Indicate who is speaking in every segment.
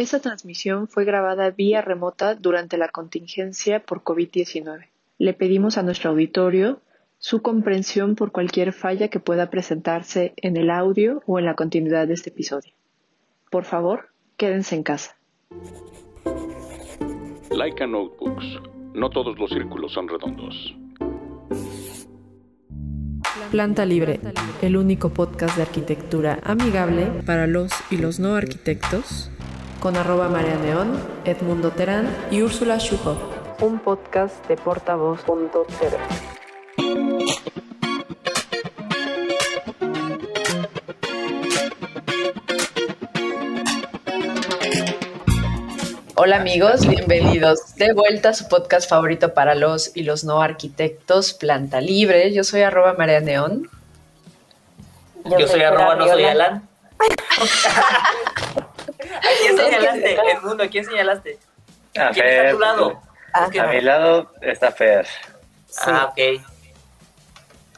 Speaker 1: Esta transmisión fue grabada vía remota durante la contingencia por COVID-19. Le pedimos a nuestro auditorio su comprensión por cualquier falla que pueda presentarse en el audio o en la continuidad de este episodio. Por favor, quédense en casa.
Speaker 2: Laika Notebooks. No todos los círculos son redondos.
Speaker 1: Planta Libre, el único podcast de arquitectura amigable para los y los no arquitectos, con arroba María Neón, Edmundo Terán y Úrsula Schuhoff. Un podcast de portavoz.tv. Hola amigos, bienvenidos de vuelta a su podcast favorito para los y los no arquitectos, Planta Libre. Yo soy arroba María Neón.
Speaker 3: Yo, soy arroba no soy Alan. ¿A quién señalaste? El mundo, ¿a quién señalaste?
Speaker 4: A
Speaker 3: ¿Quién está a tu lado?
Speaker 4: A mi lado está Fer.
Speaker 3: Ah, ok.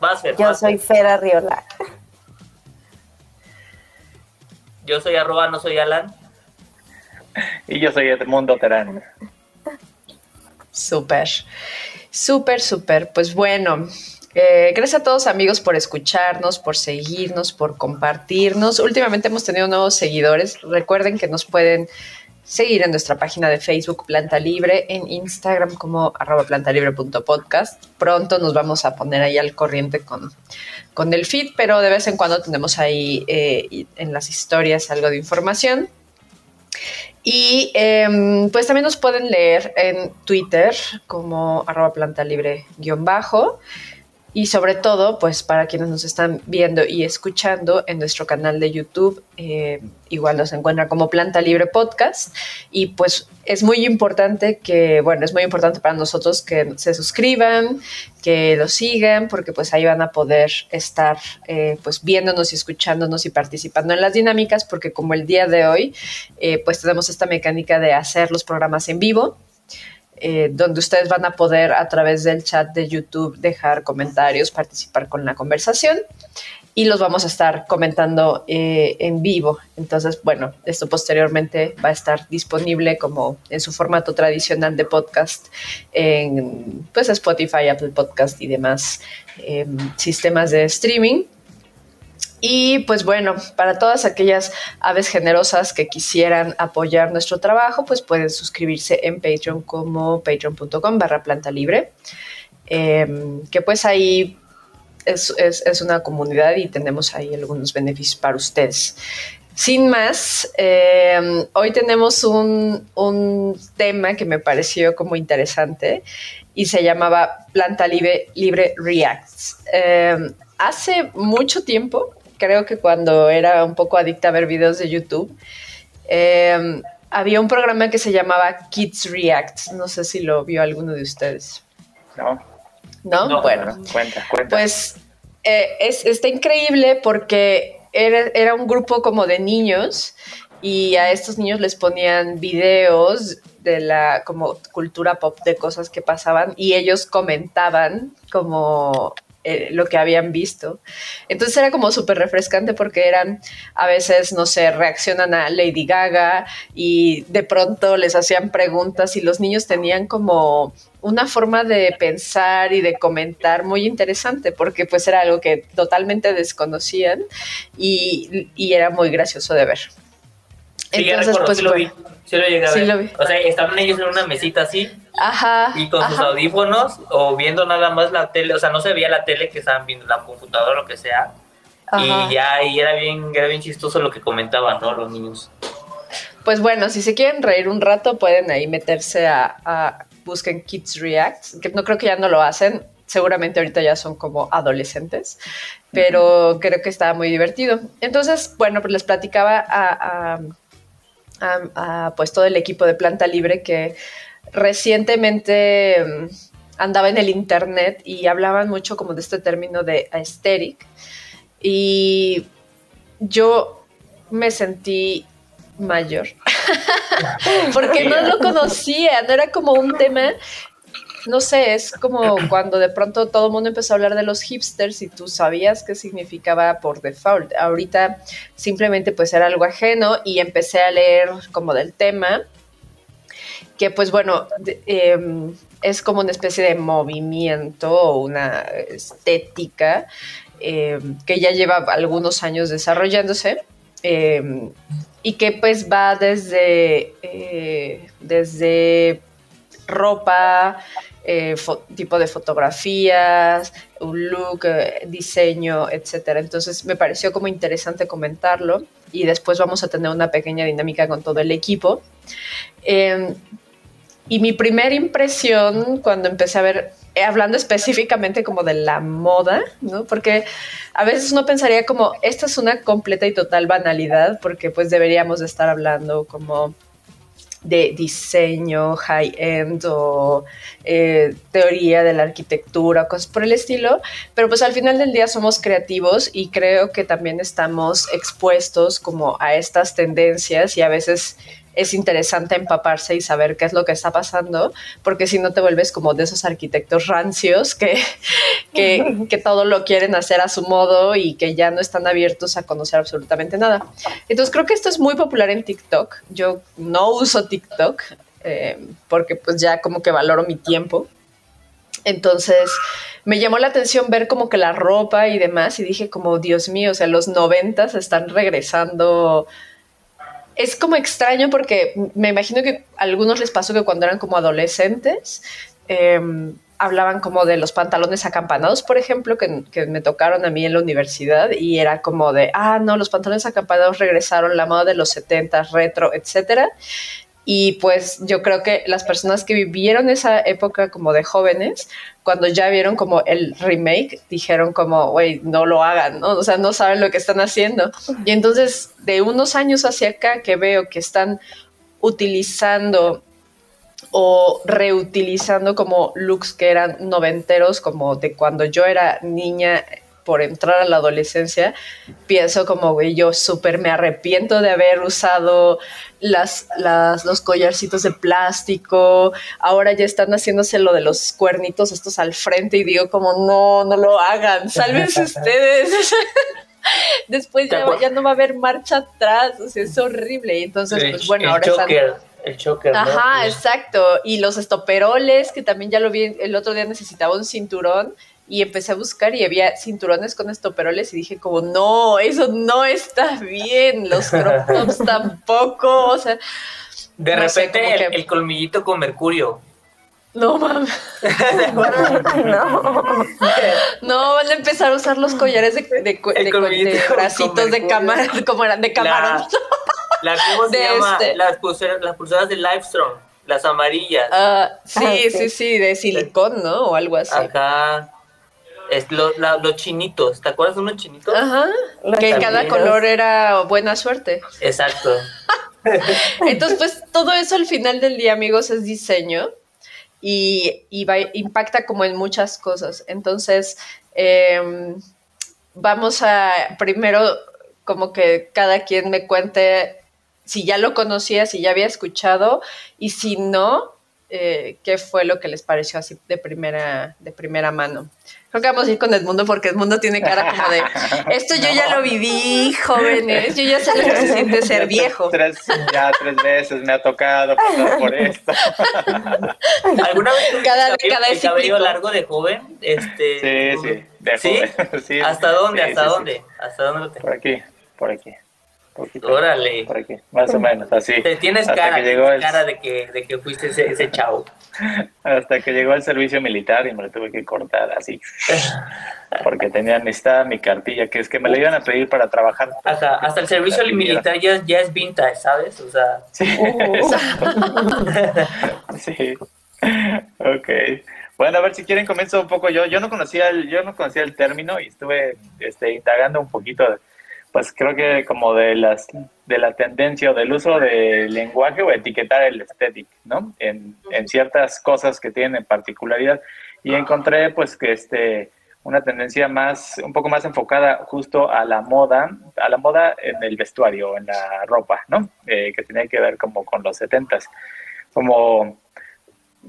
Speaker 3: Vas, Fer.
Speaker 5: Yo
Speaker 3: vas,
Speaker 5: soy
Speaker 3: Fer.
Speaker 5: Fer Arriola.
Speaker 3: Yo soy arroba no soy Alan.
Speaker 4: Y yo soy Edmundo Terán.
Speaker 1: Súper, súper, súper. Pues bueno, eh, gracias a todos amigos por escucharnos, por seguirnos, por compartirnos. Últimamente hemos tenido nuevos seguidores. Recuerden que nos pueden seguir en nuestra página de Facebook Planta Libre, en Instagram como arroba plantalibre.podcast. Pronto nos vamos a poner ahí al corriente con, con el feed, pero de vez en cuando tenemos ahí eh, en las historias algo de información. Y eh, pues también nos pueden leer en Twitter como arroba planta libre. Y sobre todo, pues para quienes nos están viendo y escuchando en nuestro canal de YouTube, eh, igual nos encuentran como Planta Libre Podcast. Y pues es muy importante que, bueno, es muy importante para nosotros que se suscriban, que lo sigan, porque pues ahí van a poder estar eh, pues viéndonos y escuchándonos y participando en las dinámicas, porque como el día de hoy, eh, pues tenemos esta mecánica de hacer los programas en vivo. Eh, donde ustedes van a poder a través del chat de YouTube dejar comentarios, participar con la conversación y los vamos a estar comentando eh, en vivo. Entonces, bueno, esto posteriormente va a estar disponible como en su formato tradicional de podcast en pues, Spotify, Apple Podcast y demás eh, sistemas de streaming. Y pues bueno, para todas aquellas aves generosas que quisieran apoyar nuestro trabajo, pues pueden suscribirse en Patreon como patreon.com barra planta libre, eh, que pues ahí es, es, una comunidad y tenemos ahí algunos beneficios para ustedes. Sin más, eh, hoy tenemos un, un, tema que me pareció como interesante y se llamaba Planta Libre, Libre Reacts. Eh, hace mucho tiempo, creo que cuando era un poco adicta a ver videos de YouTube, eh, había un programa que se llamaba Kids React. No sé si lo vio alguno de ustedes.
Speaker 4: No.
Speaker 1: ¿No?
Speaker 4: no
Speaker 1: bueno.
Speaker 4: Cuenta, cuenta.
Speaker 1: Pues eh, es, está increíble porque era, era, un grupo como de niños y a estos niños les ponían videos de la como cultura pop de cosas que pasaban y ellos comentaban como eh, lo que habían visto. Entonces era como súper refrescante porque eran, a veces, no sé, reaccionan a Lady Gaga y de pronto les hacían preguntas y los niños tenían como una forma de pensar y de comentar muy interesante porque pues era algo que totalmente desconocían y, y era muy gracioso de ver.
Speaker 3: Sí, Entonces, pues sí lo vi. Sí lo llegué a
Speaker 1: sí
Speaker 3: ver.
Speaker 1: Lo vi.
Speaker 3: O sea, estaban ellos en una mesita así.
Speaker 1: Ajá.
Speaker 3: Y con sus audífonos o viendo nada más la tele. O sea, no se veía la tele que estaban viendo, la computadora o lo que sea.
Speaker 1: Ajá.
Speaker 3: Y ya, y era bien, era bien chistoso lo que comentaban, ¿no? Los niños.
Speaker 1: Pues bueno, si se quieren reír un rato, pueden ahí meterse a, a busquen Kids React, que no creo que ya no lo hacen, seguramente ahorita ya son como adolescentes, pero creo que estaba muy divertido. Entonces, bueno, pues les platicaba a, a, a, pues todo el equipo de Planta Libre que recientemente um, andaba en el internet y hablaban mucho como de este término de aesthetic. Y yo me sentí mayor porque no lo conocía, no era como un tema no sé, es como cuando de pronto todo el mundo empezó a hablar de los hipsters y tú sabías qué significaba por default. Ahorita simplemente pues era algo ajeno y empecé a leer como del tema, que pues bueno, em, es como una especie de movimiento o una estética em, que ya lleva algunos años desarrollándose. Em, y que pues va desde, eh, desde ropa, eh, tipo de fotografías, un look, eh, diseño, etcétera. Entonces me pareció como interesante comentarlo y después vamos a tener una pequeña dinámica con todo el equipo. Em, y mi primera impresión cuando empecé a ver, hablando específicamente como de la moda, ¿no? Porque a veces uno pensaría como, esta es una completa y total banalidad, porque pues deberíamos de estar hablando como de diseño high-end o eh, teoría de la arquitectura, cosas por el estilo, pero pues al final del día somos creativos y creo que también estamos expuestos como a estas tendencias y a veces es interesante empaparse y saber qué es lo que está pasando, porque si no te vuelves como de esos arquitectos rancios que, que, todo lo quieren hacer a su modo y que ya no están abiertos a conocer absolutamente nada. Entonces creo que esto es muy popular en TikTok. Yo no uso TikTok eh, porque pues ya como que valoro mi tiempo. Entonces me llamó la atención ver como que la ropa y demás y dije como, Dios mío, o sea, los noventas están regresando es como extraño porque me imagino que a algunos les pasó que cuando eran como adolescentes em, hablaban como de los pantalones acampanados, por ejemplo, que, me tocaron a mí en la universidad y era como de, ah, no, los pantalones acampanados regresaron, la moda de los 70, retro, etcétera. Y pues yo creo que las personas que vivieron esa época como de jóvenes, cuando ya vieron como el remake, dijeron como, güey, no lo hagan, ¿no? O sea, no saben lo que están haciendo. Y entonces, de unos años hacia acá que veo que están utilizando o reutilizando como looks que eran noventeros, como de cuando yo era niña por entrar a la adolescencia, pienso como, güey, yo súper me arrepiento de haber usado las, las, los collarcitos de plástico, ahora ya están haciéndose lo de los cuernitos estos al frente y digo como, no, no lo hagan, sálvense ustedes. Después ya, no va a haber marcha atrás, o sea, es horrible. Y entonces, pues bueno, ahora
Speaker 3: choker, El choker,
Speaker 1: Ajá, exacto. Y los estoperoles, que también ya lo vi el otro día necesitaba un cinturón y empecé a buscar y había cinturones con estoperoles y dije como, no, eso no está bien, los crop tops tampoco, o sea...
Speaker 3: De repente el, colmillito con mercurio.
Speaker 1: No mames. no. no, van a empezar a usar los collares de, de, de, bracitos de cámara, como eran de camarón.
Speaker 3: La, ¿Cómo se llama? Este. Las, pulseras, las pulseras de Livestrong, las amarillas.
Speaker 1: Ah, sí, ah, sí, sí, de silicón, ¿no? O algo así.
Speaker 3: Acá es los chinitos, ¿te acuerdas de unos chinitos?
Speaker 1: Ajá, que cada color era buena suerte.
Speaker 3: Exacto.
Speaker 1: Entonces, pues todo eso al final del día, amigos, es diseño y, impacta como en muchas cosas. Entonces, em, vamos a primero como que cada quien me cuente si ya lo conocía, si ya había escuchado y si no, eh, qué fue lo que les pareció así de primera, de primera mano. Creo que vamos a ir con Edmundo porque Edmundo tiene cara como de esto yo ya lo viví, jóvenes, yo ya sé lo que se siente ser viejo.
Speaker 4: Tres, ya tres veces me ha tocado pasar por esto.
Speaker 3: ¿Alguna vez cada, cada el cabello largo de joven? Este,
Speaker 4: sí, sí, de joven.
Speaker 3: ¿Sí? ¿Hasta dónde? ¿Hasta dónde? ¿Hasta dónde lo tengo?
Speaker 4: Por aquí, por aquí.
Speaker 3: Órale.
Speaker 4: Por aquí, más o menos, así.
Speaker 3: Te tienes cara, que llegó cara de, que, de que fuiste ese, ese chavo.
Speaker 4: Hasta que llegó el servicio militar y me lo tuve que cortar así. Porque tenía necesitada mi cartilla, que es que me la iban a pedir para trabajar.
Speaker 3: Hasta, hasta el servicio militar ya, ya es vintage, ¿sabes? O sea.
Speaker 4: Sí. sí. Ok. Bueno, a ver si quieren comienzo un poco yo. Yo no conocía el, yo no conocía el término y estuve este, indagando un poquito de pues creo que como de las de la tendencia o del uso del lenguaje o etiquetar el estético, ¿no? En, en, ciertas cosas que tienen particularidad y encontré pues que este una tendencia más un poco más enfocada justo a la moda, a la moda en el vestuario, en la ropa, ¿no? Eh, que tenía que ver como con los setentas, como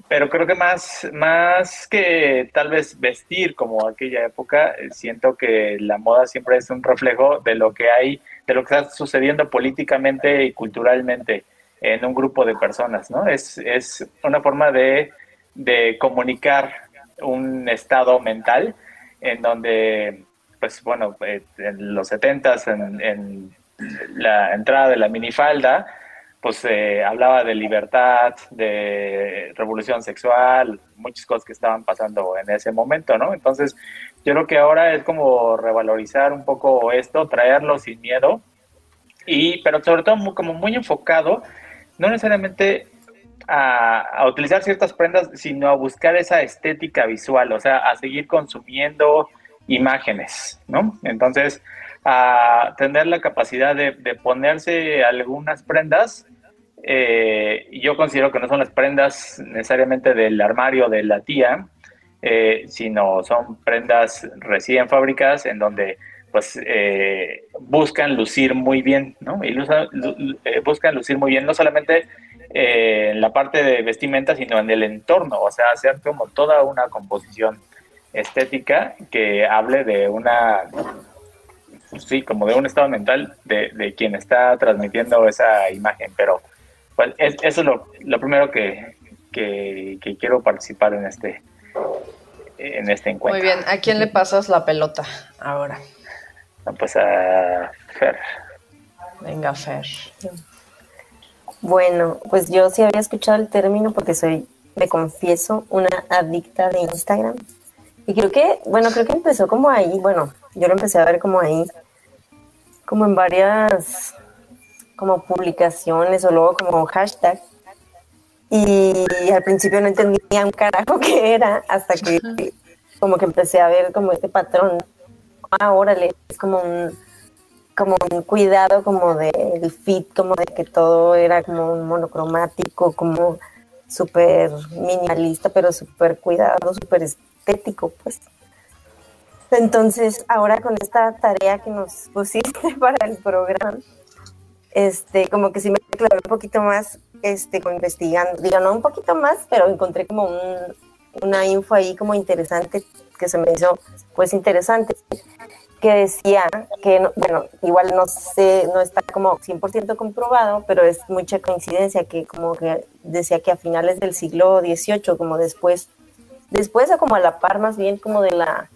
Speaker 4: pero creo que más, más que tal vez vestir como aquella época, eh, siento que la moda siempre es un reflejo de lo que hay, de lo que está sucediendo políticamente y culturalmente en un grupo de personas, ¿no? Es, es una forma de, de comunicar un estado mental en donde, pues bueno, eh, en los setentas, en, en la entrada de la minifalda, pues eh, hablaba de libertad, de revolución sexual, muchas cosas que estaban pasando en ese momento, ¿no? Entonces, yo creo que ahora es como revalorizar un poco esto, traerlo sin miedo, y, pero sobre todo como muy enfocado, no necesariamente a, a, utilizar ciertas prendas, sino a buscar esa estética visual, o sea, a seguir consumiendo imágenes, ¿no? Entonces, a tener la capacidad de, ponerse algunas prendas eh, yo considero que no son las prendas necesariamente del armario de la tía, eh, sino son prendas recién fábricas en donde pues eh, buscan lucir muy bien, ¿no? Y buscan lucir muy bien, no solamente en la parte de vestimenta, sino en el entorno, o sea, hacer como toda una composición estética que hable de una, pues sí, como de un estado mental de, de quien está transmitiendo esa imagen, pero pues eso es lo, primero que, quiero participar en este, en este encuentro.
Speaker 1: Muy bien, ¿a quién le pasas la pelota ahora?
Speaker 4: Pues a Fer.
Speaker 1: Venga, Fer.
Speaker 5: Bueno, pues yo sí había escuchado el término porque soy, me confieso, una adicta de Instagram. Y creo que, bueno, creo que empezó como ahí, bueno, yo lo empecé a ver como ahí, como en varias como publicaciones o luego como hashtag. Y al principio no entendía un carajo qué era hasta que como que empecé a ver como este patrón. Ah, órale, es como un, como un cuidado como del fit, como de que todo era como un monocromático, como súper minimalista, pero súper cuidado, súper estético, pues. Entonces, ahora con esta tarea que nos pusiste para el programa, este, como que sí me clavé un poquito más, este, como investigando, digo, no un poquito más, pero encontré como un, una info ahí como interesante, que se me hizo, pues, interesante, que decía que, bueno, igual no sé, no está como 100% comprobado, pero es mucha coincidencia que como que decía que a finales del siglo XVIII, como después, después o como a la par más bien como de la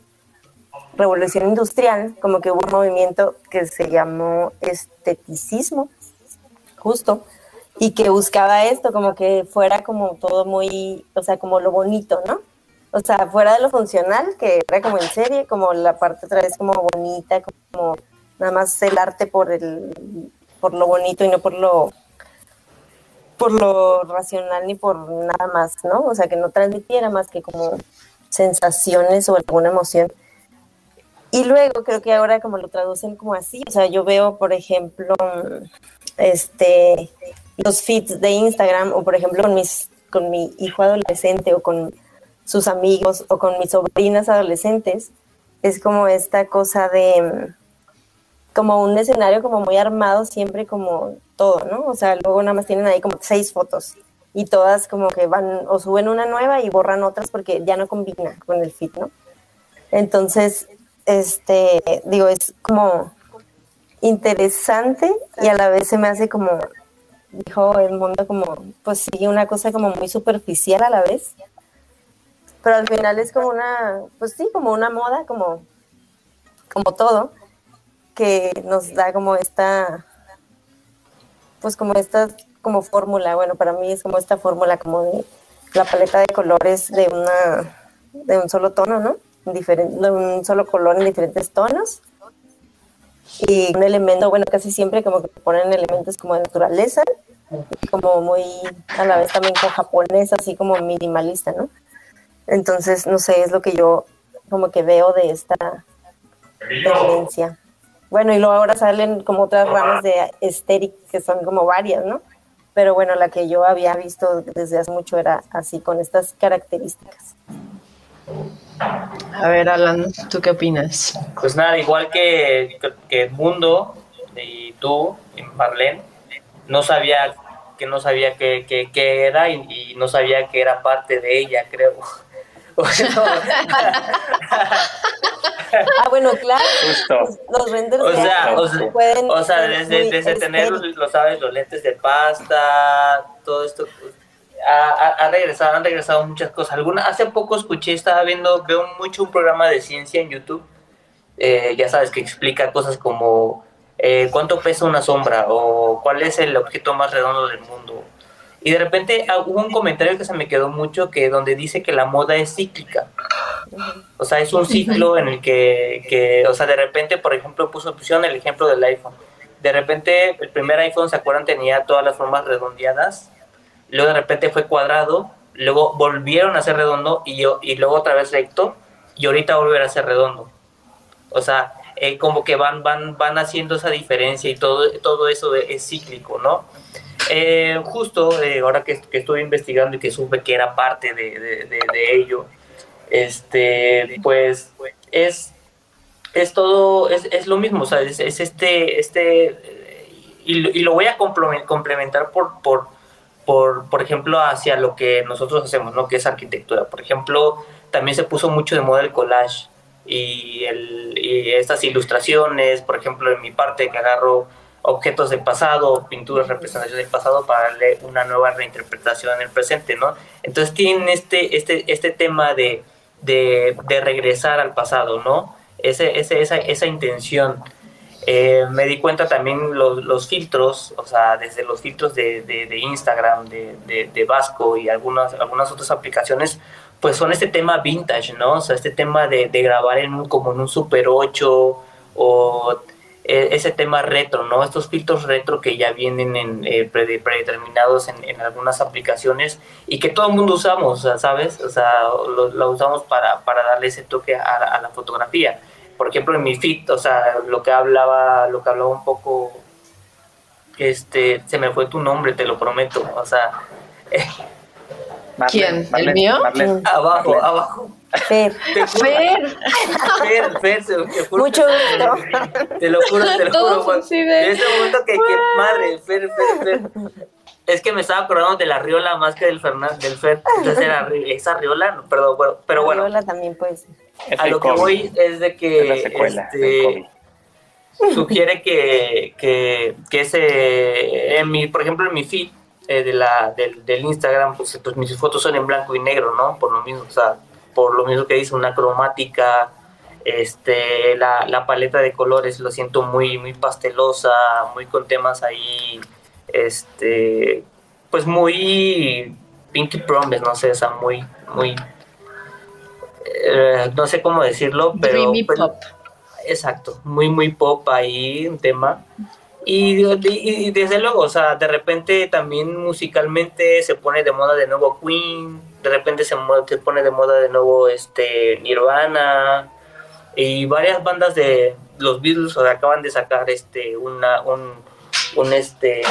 Speaker 5: revolución industrial, como que hubo un movimiento que se llamó esteticismo, justo, y que buscaba esto, como que fuera como todo muy, o sea, como lo bonito, ¿no? O sea, fuera de lo funcional, que era como en serie, como la parte otra vez como bonita, como nada más el arte por el, por lo bonito y no por lo por lo racional ni por nada más, ¿no? O sea, que no transmitiera más que como sensaciones o alguna emoción. Y luego creo que ahora como lo traducen como así, o sea, yo veo, por ejemplo, este, los feeds de Instagram o por ejemplo con, mis, con mi hijo adolescente o con sus amigos o con mis sobrinas adolescentes, es como esta cosa de como un escenario como muy armado siempre como todo, ¿no? O sea, luego nada más tienen ahí como seis fotos y todas como que van o suben una nueva y borran otras porque ya no combina con el feed, ¿no? Entonces, este, digo, es como interesante y a la vez se me hace como, dijo el mundo como, pues sí, una cosa como muy superficial a la vez. Pero al final es como una, pues sí, como una moda, como, como todo, que nos da como esta, pues como esta, como fórmula, bueno, para mí es como esta fórmula como de la paleta de colores de una, de un solo tono, ¿no? De un solo color en diferentes tonos. Y un elemento, bueno, casi siempre como que ponen elementos como de naturaleza, como muy, a la vez también con japonés, así como minimalista, ¿no? Entonces, no sé, es lo que yo como que veo de esta tendencia. Bueno, y luego ahora salen como otras ramas de estéril que son como varias, ¿no? Pero bueno, la que yo había visto desde hace mucho era así, con estas características.
Speaker 1: A ver, Alan, ¿tú qué opinas?
Speaker 3: Pues nada, igual que, que Mundo y tú, en Marlene, no sabía que no sabía qué, era y, no sabía que era parte de ella, creo.
Speaker 5: ah, bueno, claro. Los renders
Speaker 3: o sea, o sea, pueden o sea desde, desde tener, lo sabes, los lentes de pasta, todo esto. Ha, ha, regresado, han regresado muchas cosas. Alguna, hace poco escuché, estaba viendo, veo mucho un programa de ciencia en YouTube. Eh, ya sabes que explica cosas como eh, cuánto pesa una sombra o cuál es el objeto más redondo del mundo y de repente ah, hubo un comentario que se me quedó mucho que donde dice que la moda es cíclica. O sea, es un ciclo en el que, que o sea, de repente, por ejemplo, puso opción el ejemplo del iPhone. De repente, el primer iPhone, ¿se acuerdan? Tenía todas las formas redondeadas. Luego de repente fue cuadrado. Luego volvieron a ser redondo y, yo, y luego otra vez recto. Y ahorita volver a ser redondo. O sea, eh, como que van, van, van haciendo esa diferencia y todo, todo eso es cíclico, ¿no? Eh, justo eh, ahora que, que, estuve investigando y que supe que era parte de, de, ello, este, pues es, es todo, es, es lo mismo, o sea, es, este, este, y, y, lo voy a complementar por, por, por, por ejemplo, hacia lo que nosotros hacemos, ¿no? Que es arquitectura. Por ejemplo, también se puso mucho de moda el collage y, el, y estas ilustraciones, por ejemplo, en mi parte que agarro objetos del pasado, pinturas, representaciones del pasado para darle una nueva reinterpretación en el presente, ¿no? Entonces tienen este, este, este tema de, de, regresar al pasado, ¿no? Ese, ese, esa, esa intención. Eh, me di cuenta también los, los, filtros, o sea, desde los filtros de, de, Instagram, de, de, Vasco y algunas, algunas otras aplicaciones, pues son este tema vintage, ¿no? O sea, este tema de, grabar en un, como en un Super 8 o e, ese tema retro, ¿no? Estos filtros retro que ya vienen en, eh, predeterminados en, algunas aplicaciones y que todo el mundo usamos, ¿sabes? O sea, lo, usamos para, para, darle ese toque a, la fotografía. Por ejemplo, en mi feed, o sea, lo que hablaba, lo que hablaba un poco, este, se me fue tu nombre, te lo prometo, o sea...
Speaker 1: ¿Quién? ¿El mío?
Speaker 3: Abajo, abajo.
Speaker 5: Fer.
Speaker 3: Fer. Fer, Fer, te juro.
Speaker 5: Mucho gusto.
Speaker 3: Te lo juro, te lo juro, Juan. En ese momento que, que, madre, Fer, Fer, Fer. Es que me estaba acordando de la Riola más que del Fernández, del Fer. Entonces era esa Riola, no, perdón, bueno, pero bueno.
Speaker 5: Riola también puede ser.
Speaker 3: A lo que voy es de que este, sugiere que, que, que ese, en mi, por ejemplo, en mi feed eh, de la, del, del Instagram, pues, pues mis fotos son en blanco y negro, ¿no? Por lo mismo, o sea, por lo mismo que dice una cromática, este, la, la, paleta de colores lo siento muy, muy pastelosa, muy con temas ahí, este, pues muy Pinky Promise, no sé, o sea, muy, muy, eh, no sé cómo decirlo, pero...
Speaker 1: Dreamy pop.
Speaker 3: Exacto, muy, muy pop ahí, un tema. Y, y, desde luego, o sea, de repente también musicalmente se pone de moda de nuevo Queen, de repente se, se pone de moda de nuevo este Nirvana y varias bandas de los Beatles o acaban de sacar este una un, un, este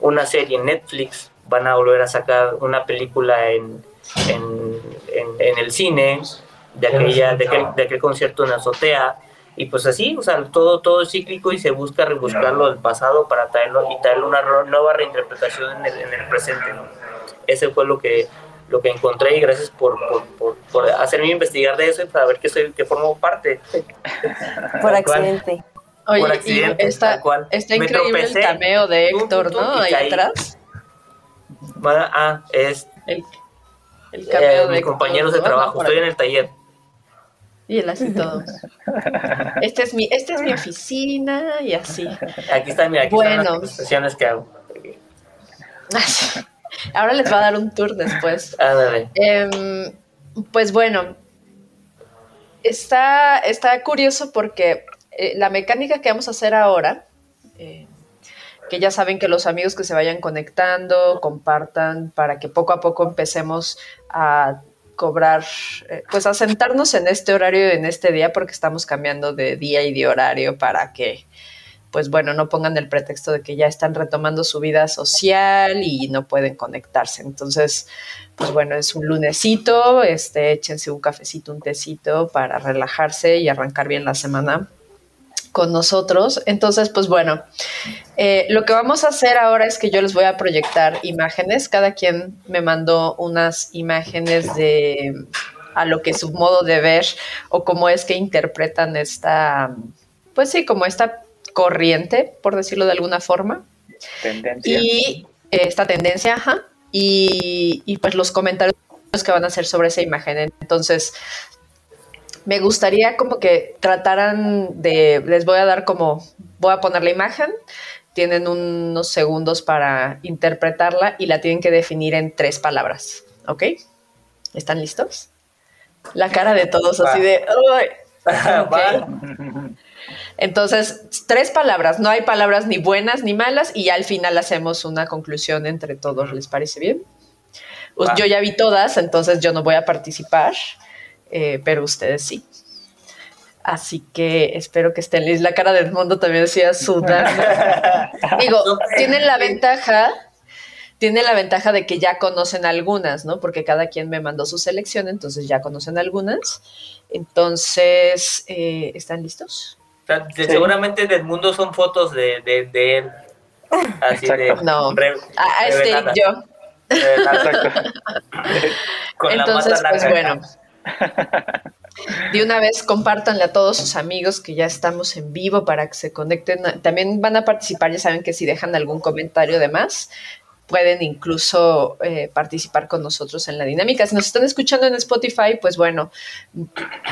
Speaker 3: una serie en Netflix van a volver a sacar una película en, en, en, el cine de aquella de aquel, de aquel concierto en azotea y pues así, o sea, todo, todo es cíclico y se busca rebuscarlo del pasado para traerlo y traerle una nueva reinterpretación en el, en el presente, ¿no? Ese fue lo que, lo que encontré y gracias por, por, por, hacerme investigar de eso y para ver que soy, que formo parte.
Speaker 5: Por accidente.
Speaker 1: Oye, por accidente, está, está increíble el cameo de Héctor, ¿no? Ahí atrás.
Speaker 3: Ah, es
Speaker 1: el, el cameo
Speaker 3: eh, de compañeros de trabajo, estoy en el taller.
Speaker 1: Y él así todo. Esta es mi, esta es mi oficina y así.
Speaker 3: Aquí están, mira, aquí bueno. están las sesiones que hago.
Speaker 1: Ahora les va a dar un tour después. Eh, pues bueno, está, está curioso porque eh, la mecánica que vamos a hacer ahora, eh, que ya saben que los amigos que se vayan conectando, compartan para que poco a poco empecemos a cobrar, eh, pues a sentarnos en este horario, en este día, porque estamos cambiando de día y de horario para que, pues bueno, no pongan el pretexto de que ya están retomando su vida social y no pueden conectarse. Entonces, pues bueno, es un lunesito, este, échense un cafecito, un tecito para relajarse y arrancar bien la semana. Con nosotros. Entonces, pues bueno, eh, lo que vamos a hacer ahora es que yo les voy a proyectar imágenes. Cada quien me mandó unas imágenes de a lo que su modo de ver o cómo es que interpretan esta, pues sí, como esta corriente, por decirlo de alguna forma.
Speaker 4: Tendencia.
Speaker 1: Y esta tendencia, ajá. Y, y pues los comentarios que van a hacer sobre esa imagen. Entonces, me gustaría como que trataran de, les voy a dar como, voy a poner la imagen, tienen unos segundos para interpretarla y la tienen que definir en tres palabras, ¿ok? ¿Están listos? La cara de todos así de... Okay. Entonces, tres palabras, no hay palabras ni buenas ni malas y ya al final hacemos una conclusión entre todos, ¿les parece bien? Pues yo ya vi todas, entonces yo no voy a participar. Eh, pero ustedes sí. Así que espero que estén listos. La cara del mundo también decía sudar. Digo, tienen la ventaja, tienen la ventaja de que ya conocen algunas, ¿no? Porque cada quien me mandó su selección, entonces ya conocen algunas. Entonces, eh, ¿están listos?
Speaker 3: Seguramente del mundo son fotos de, de, él. Así de.
Speaker 1: No. a, este yo. Entonces, pues bueno. De una vez compártanle a todos sus amigos que ya estamos en vivo para que se conecten. También van a participar, ya saben que si dejan algún comentario de más, pueden incluso eh, participar con nosotros en la dinámica. Si nos están escuchando en Spotify, pues bueno,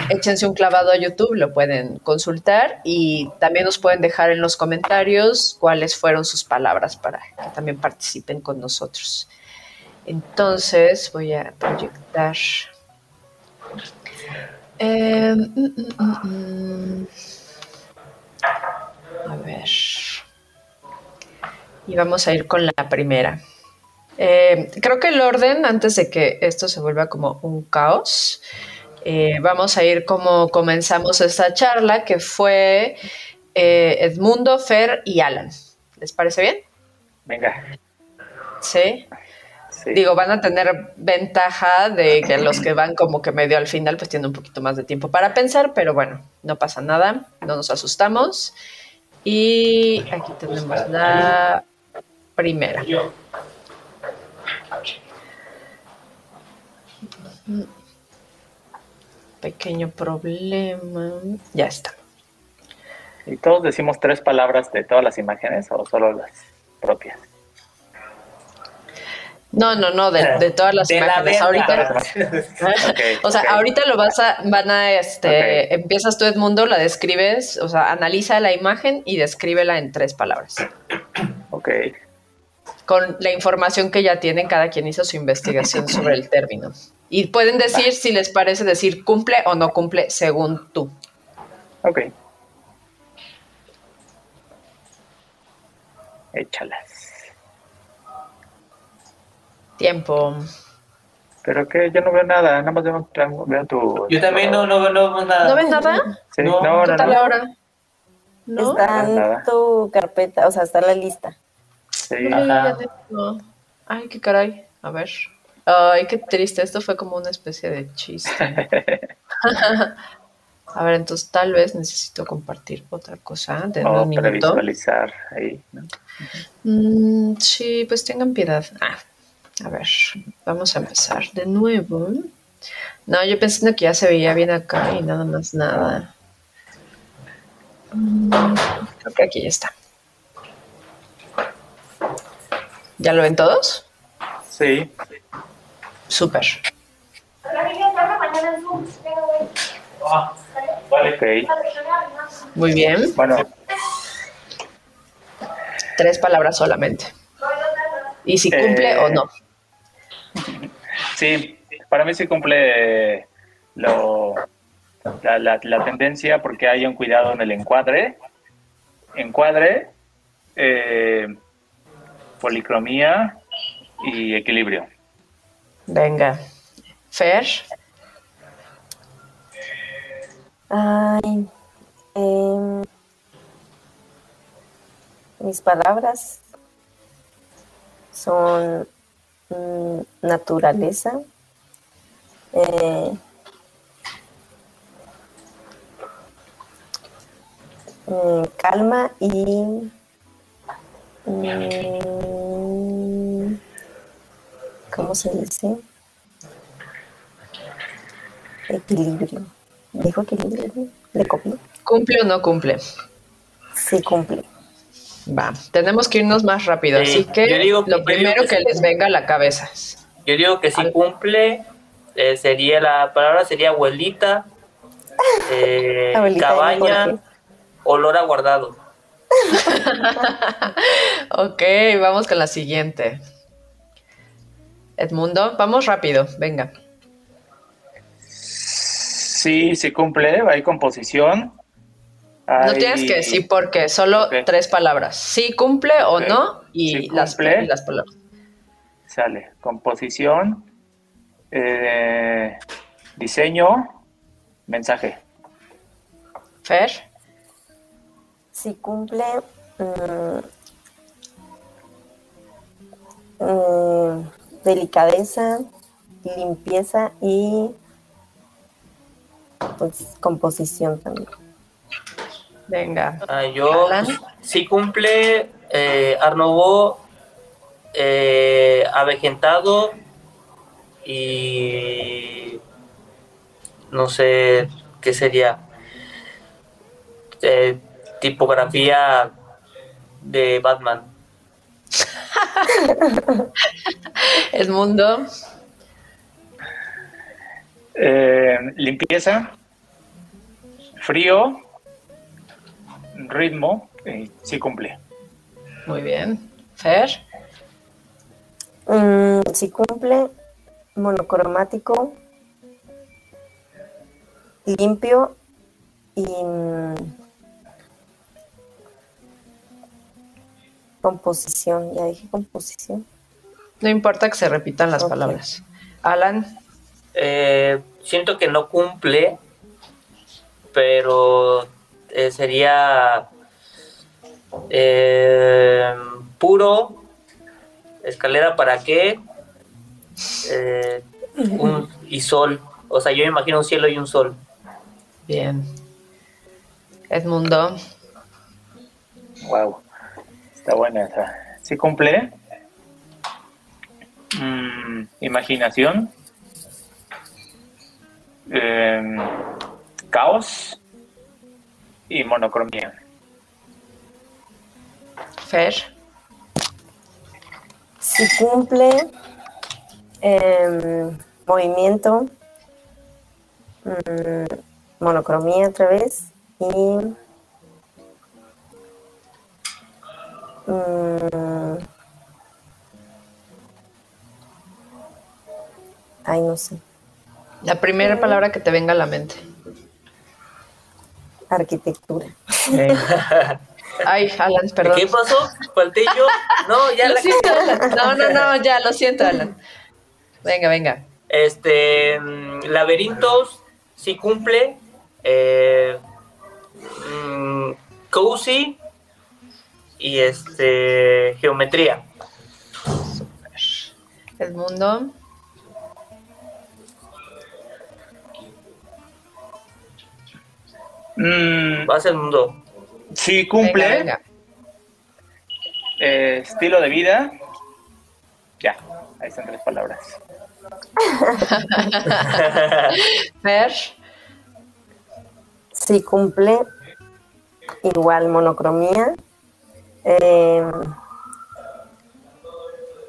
Speaker 1: échense un clavado a YouTube, lo pueden consultar y también nos pueden dejar en los comentarios cuáles fueron sus palabras para que también participen con nosotros. Entonces voy a proyectar eh, a ver. Y vamos a ir con la primera. Eh, creo que el orden, antes de que esto se vuelva como un caos, eh, vamos a ir como comenzamos esta charla, que fue Edmundo, Fer y Alan. ¿Les parece bien?
Speaker 4: Venga.
Speaker 1: Sí. Digo, van a tener ventaja de que los que van como que medio al final pues tienen un poquito más de tiempo para pensar, pero bueno, no pasa nada, no nos asustamos. Y aquí tenemos la primera. Pequeño problema. Ya está.
Speaker 4: ¿Y todos decimos tres palabras de todas las imágenes o solo las propias?
Speaker 1: No, no, no, de, todas las imágenes. Ahorita, o sea, ahorita lo vas a, van a, este, empiezas tú Edmundo, la describes, o sea, analiza la imagen y descríbela en tres palabras.
Speaker 4: Ok.
Speaker 1: Con la información que ya tienen, cada quien hizo su investigación sobre el término. Y pueden decir si les parece decir cumple o no cumple según tú.
Speaker 4: Ok. Échalas.
Speaker 1: Tiempo.
Speaker 4: Pero que yo no veo nada, nada más veo, tu...
Speaker 3: Yo también no, no, veo nada.
Speaker 1: ¿No ves nada?
Speaker 4: Sí, no, no,
Speaker 1: ¿Qué tal ahora?
Speaker 5: ¿No? Está en tu carpeta, o sea, está en la lista.
Speaker 4: Sí.
Speaker 1: Ajá. Ay, qué caray. A ver. Ay, qué triste. Esto fue como una especie de chiste. A ver, entonces tal vez necesito compartir otra cosa. De
Speaker 4: oh, un para visualizar ahí. ¿no?
Speaker 1: Mm, sí, pues tengan piedad. Ah, a ver, vamos a empezar de nuevo. No, yo pensando que ya se veía bien acá y nada más nada. Mm, creo que aquí ya está. ¿Ya lo ven todos?
Speaker 4: Sí.
Speaker 1: Súper.
Speaker 4: vale.
Speaker 1: Muy bien.
Speaker 4: Bueno.
Speaker 1: Tres palabras solamente. ¿Y si cumple o no?
Speaker 4: Sí, para mí sí cumple lo, la, tendencia porque hay un cuidado en el encuadre. Encuadre, eh, policromía y equilibrio.
Speaker 1: Venga. Fer.
Speaker 5: Ay, em, mis palabras son mm, naturaleza, eh, mm, calma y mm, ¿cómo se dice? Equilibrio. ¿Dijo equilibrio? ¿Le copié?
Speaker 1: ¿Cumple o no cumple?
Speaker 5: Sí, cumple.
Speaker 1: Va, tenemos que irnos más rápido,
Speaker 3: Sí,
Speaker 1: así que
Speaker 3: yo digo que-
Speaker 1: lo
Speaker 3: yo
Speaker 1: primero
Speaker 3: digo
Speaker 1: que,
Speaker 3: que sí.
Speaker 1: les venga a la cabeza.
Speaker 3: Yo digo que si cumple, eh, sería la palabra sería abuelita, eh,
Speaker 5: Abuelita,
Speaker 3: cabaña, olor a guardado.
Speaker 1: Ok, vamos con la siguiente. Edmundo, vamos rápido, venga.
Speaker 4: Sí, sí cumple, hay composición.
Speaker 1: No tienes que decir por qué, solo tres palabras. Sí cumple o no y
Speaker 4: Sí
Speaker 1: las,
Speaker 4: cumple.
Speaker 1: y las palabras.
Speaker 4: Sale, composición, eh, diseño, mensaje.
Speaker 1: Fer,
Speaker 5: Si cumple mm, mm, delicadeza, limpieza y pues composición también.
Speaker 1: Venga.
Speaker 3: Ah, yo, pues, si cumple, eh, Arnobo, eh, avejentado y no sé qué sería. Eh, tipografía de Batman.
Speaker 1: Edmundo,
Speaker 4: Eh, limpieza, frío, ritmo, eh, sí cumple.
Speaker 1: muy bien. Fer,
Speaker 5: Mm, si cumple monocromático, limpio y mm, composición. Ya dije composición.
Speaker 1: no importa que se repitan las palabras. Alan,
Speaker 3: Eh, siento que no cumple, pero eh, sería eh, puro, escalera para qué, eh, un- y sol. O sea, yo me imagino un cielo y un sol.
Speaker 1: bien. Edmundo,
Speaker 4: Wow, está buena esa. Sí cumple. Mm, imaginación. Em, caos y monocromía.
Speaker 1: Fer,
Speaker 5: Si cumple em, movimiento, mm, monocromía otra vez y mm, ay no sé
Speaker 1: la primera palabra que te venga a la mente.
Speaker 5: Arquitectura
Speaker 4: Eh,
Speaker 1: Ay, Alan, perdón.
Speaker 3: ¿Qué pasó? ¿Falté yo? No, ya
Speaker 1: Lo
Speaker 3: la
Speaker 1: siento, Alan. No, no, no, ya, lo siento, Alan. Venga, venga.
Speaker 3: Este, mm, laberintos, sí cumple. Eh, mm, cozy y este, geometría.
Speaker 1: Edmundo,
Speaker 4: mm,
Speaker 3: Vas el mundo.
Speaker 4: sí cumple.
Speaker 1: venga, venga.
Speaker 4: Eh, estilo de vida. Ya, ahí están tres palabras.
Speaker 1: Fer,
Speaker 5: si cumple igual monocromía em,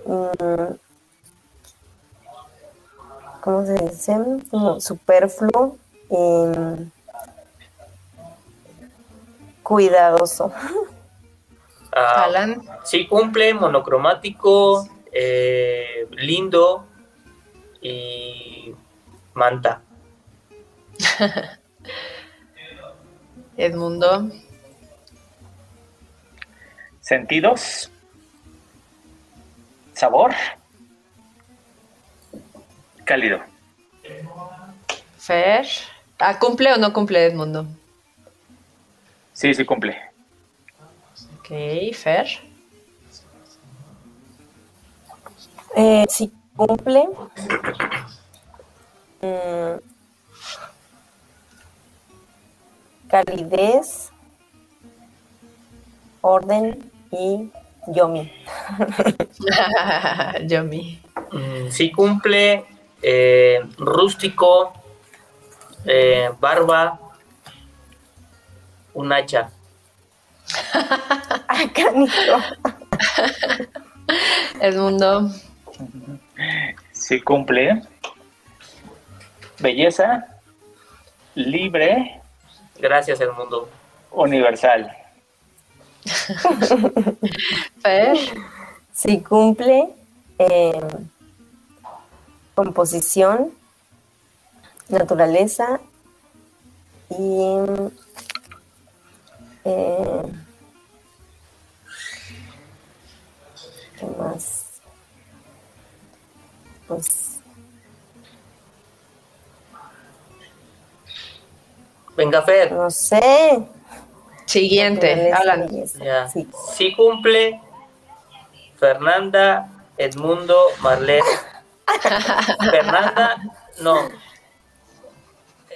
Speaker 5: mm, ¿cómo se dice? como superfluo cuidadoso
Speaker 3: Ah,
Speaker 1: Alan,
Speaker 3: sí cumple, monocromático, eh, lindo y manta.
Speaker 1: Edmundo,
Speaker 4: Sentidos. Sabor. Cálido.
Speaker 1: Fer. Ah, ¿cumple o no cumple Edmundo?
Speaker 4: Sí, sí cumple.
Speaker 1: Ok, Fer.
Speaker 5: Eh, si cumple mm, calidez orden y Yomi.
Speaker 1: Yomi.
Speaker 3: Mm, sí cumple eh, rústico, eh, barba, un hacha.
Speaker 5: Acá,
Speaker 1: El mundo.
Speaker 4: Sí cumple. Belleza, libre,
Speaker 3: Gracias, el mundo.
Speaker 4: universal.
Speaker 1: Fer.
Speaker 5: Si cumple eh, composición, naturaleza y eh, ¿qué más? Pues
Speaker 3: Venga, Fer.
Speaker 5: no sé.
Speaker 1: Siguiente. Alan.
Speaker 3: Ya.
Speaker 5: Sí.
Speaker 3: Sí cumple Fernanda, Edmundo, Marlene. Fernanda, no.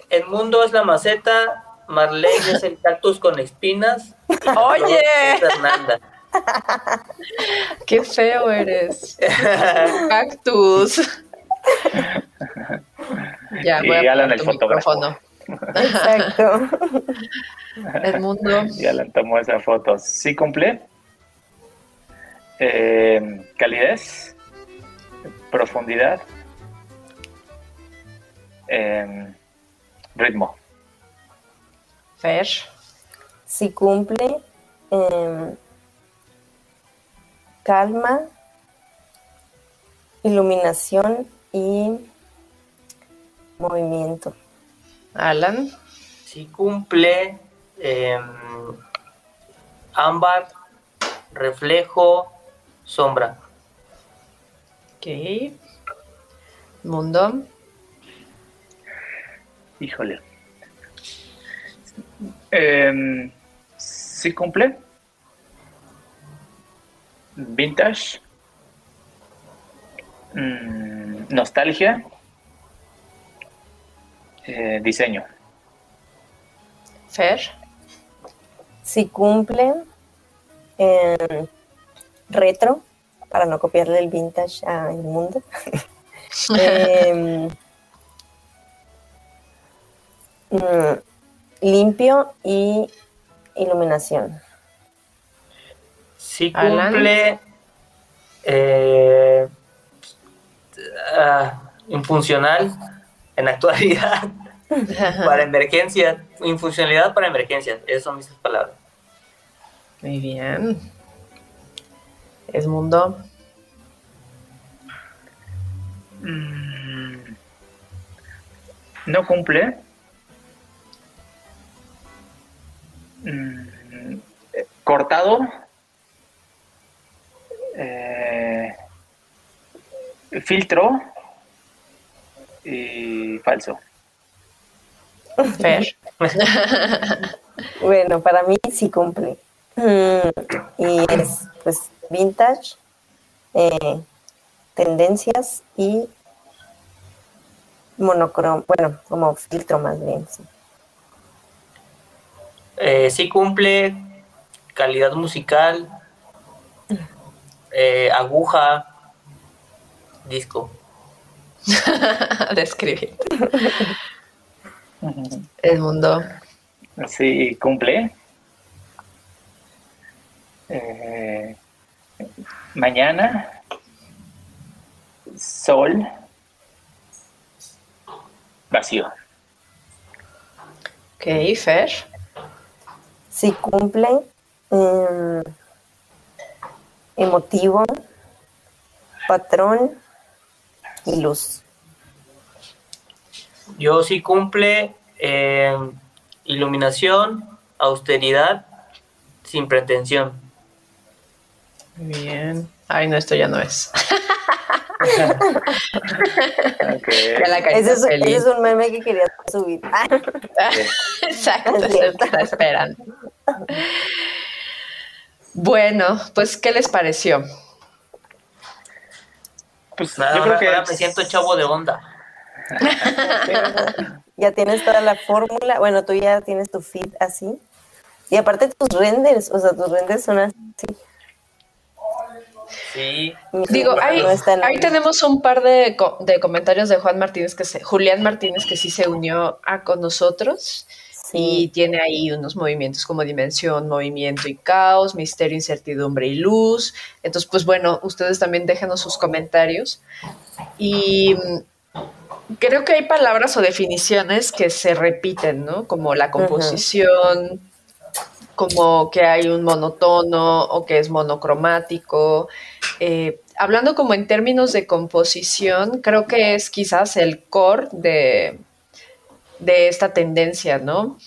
Speaker 3: Edmundo es la maceta, Marlene es el cactus con espinas. y
Speaker 1: Oye.
Speaker 3: Fernanda.
Speaker 1: Qué feo eres. Cactus. ya,
Speaker 4: Y
Speaker 1: voy a
Speaker 4: Alan, el fotógrafo.
Speaker 1: micrófono.
Speaker 5: Exacto.
Speaker 1: El mundo.
Speaker 4: Ya le tomó esa foto. Sí cumple. Eh, calidez, profundidad, eh, ritmo.
Speaker 1: Fer.
Speaker 5: Si cumple em, calma, iluminación y movimiento.
Speaker 1: Alan.
Speaker 3: Sí cumple em, ámbar, reflejo, sombra.
Speaker 1: Ok. Mundo.
Speaker 4: Híjole. Eh, sí cumple. Vintage. Mm, nostalgia. Eh, diseño.
Speaker 1: Fer.
Speaker 5: Si cumple em, retro, para no copiarle el vintage al mundo. Em, mm, limpio y iluminación.
Speaker 3: Sí
Speaker 1: Alan.
Speaker 3: cumple eh, ah, infuncional en actualidad para emergencias, infuncionalidad para emergencias, esas son mis palabras.
Speaker 1: Muy bien. El mundo.
Speaker 4: Mm, no cumple. Cortado. Eh, filtro. Y falso.
Speaker 1: Fer.
Speaker 5: Bueno, para mí sí cumple. Mm, y es pues vintage, eh, tendencias y monocromo, bueno, como filtro más bien. sí.
Speaker 3: Eh, sí cumple calidad musical, eh, aguja, disco.
Speaker 1: Describir. El mundo.
Speaker 4: Sí, cumple. Eh, mañana. Sol. Vacío.
Speaker 1: Ok, Fer.
Speaker 5: Sí cumple em, emotivo, patrón y luz.
Speaker 3: Yo sí cumple eh, iluminación, austeridad, sin pretensión.
Speaker 1: Muy bien. Ay, no, esto ya no es.
Speaker 4: Ok.
Speaker 1: Ya la
Speaker 5: Ese es,
Speaker 1: feliz.
Speaker 5: ese es un meme que quería subir.
Speaker 1: Exacto,
Speaker 5: Es cierto.
Speaker 1: que está esperando. Bueno, pues, ¿qué les pareció?
Speaker 4: Pues
Speaker 3: Nada,
Speaker 4: yo creo que
Speaker 3: ahora me siento chavo de onda.
Speaker 5: ya tienes toda la fórmula. Bueno, tú ya tienes tu feed así. Y aparte tus renders, o sea, tus renders son así.
Speaker 3: Sí.
Speaker 1: Digo, ahí, ahí tenemos un par de, de, comentarios de Juan Martínez, que se, Julián Martínez, que sí se unió a con nosotros. Y tiene ahí unos movimientos como dimensión, movimiento y caos, misterio, incertidumbre y luz. Entonces, pues bueno, ustedes también déjenos sus comentarios. Y mm, creo que hay palabras o definiciones que se repiten, ¿no? Como la composición, como que hay un monotono o que es monocromático. Eh, hablando como en términos de composición, creo que es quizás el core de, de esta tendencia, ¿no?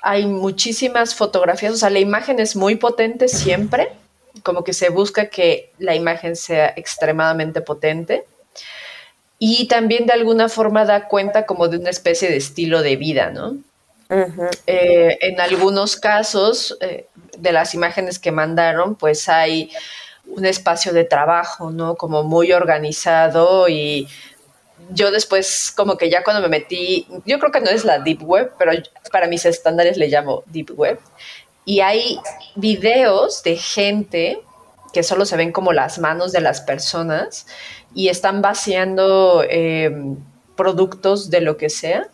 Speaker 1: Hay muchísimas fotografías, o sea, la imagen es muy potente siempre, como que se busca que la imagen sea extremadamente potente y también de alguna forma da cuenta como de una especie de estilo de vida, ¿no? Eh, en algunos casos eh, de las imágenes que mandaron, pues hay un espacio de trabajo, ¿no? Como muy organizado y yo después como que ya cuando me metí, yo creo que no es la Deep Web, pero para mis estándares le llamo Deep Web. Y hay videos de gente que solo se ven como las manos de las personas y están vaciando em, productos de lo que sea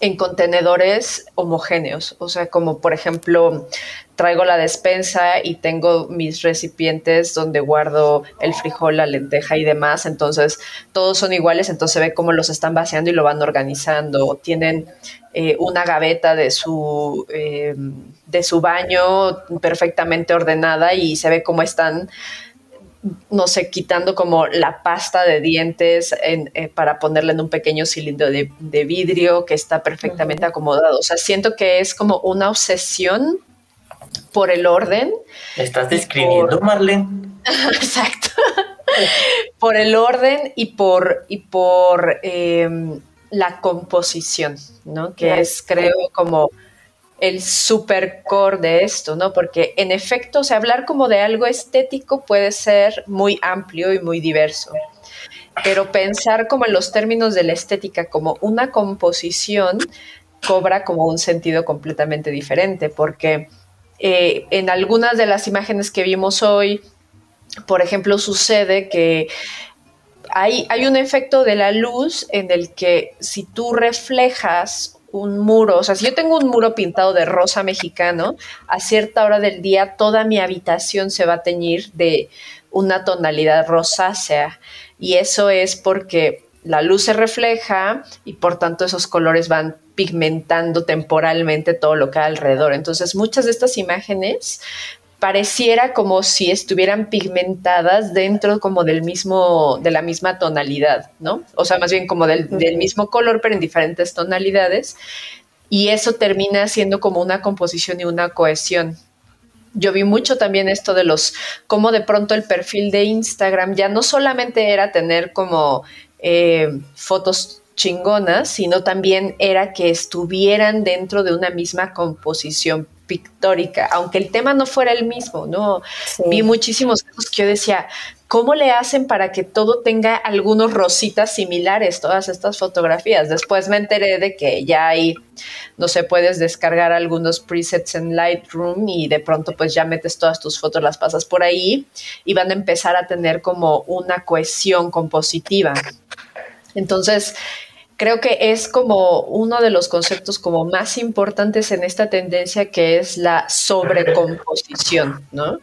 Speaker 1: en contenedores homogéneos, o sea, como por ejemplo traigo la despensa y tengo mis recipientes donde guardo el frijol, la lenteja y demás, entonces todos son iguales, entonces se ve cómo los están vaciando y lo van organizando, tienen eh, una gaveta de su, eh, de su baño perfectamente ordenada y se ve cómo están no sé, quitando como la pasta de dientes eh, para ponerla en un pequeño cilindro de, vidrio que está perfectamente acomodado. O sea, siento que es como una obsesión por el orden.
Speaker 3: ¿Estás describiendo, Marlene?
Speaker 1: Exacto. por el orden y por, y por em, la composición, ¿no? Que es, creo, como el super core de esto, ¿no? Porque en efecto, o sea, hablar como de algo estético puede ser muy amplio y muy diverso, pero pensar como en los términos de la estética como una composición cobra como un sentido completamente diferente, porque eh, en algunas de las imágenes que vimos hoy, por ejemplo, sucede que hay, hay, un efecto de la luz en el que si tú reflejas un muro, o sea, si yo tengo un muro pintado de rosa mexicano, a cierta hora del día toda mi habitación se va a teñir de una tonalidad rosácea y eso es porque la luz se refleja y por tanto esos colores van pigmentando temporalmente todo lo que hay alrededor. Entonces, muchas de estas imágenes pareciera como si estuvieran pigmentadas dentro como del mismo, de la misma tonalidad, ¿no? O sea, más bien como del, mismo color, pero en diferentes tonalidades. Y eso termina siendo como una composición y una cohesión. Yo vi mucho también esto de los, como de pronto el perfil de Instagram ya no solamente era tener como eh, fotos chingonas, sino también era que estuvieran dentro de una misma composición pictórica, aunque el tema no fuera el mismo, ¿no? Vi muchísimos casos que yo decía, ¿cómo le hacen para que todo tenga algunos rositas similares, todas estas fotografías? Después me enteré de que ya hay, no sé, puedes descargar algunos presets en Lightroom y de pronto pues ya metes todas tus fotos, las pasas por ahí y van a empezar a tener como una cohesión compositiva. Entonces, creo que es como uno de los conceptos como más importantes en esta tendencia que es la sobrecomposición, ¿no?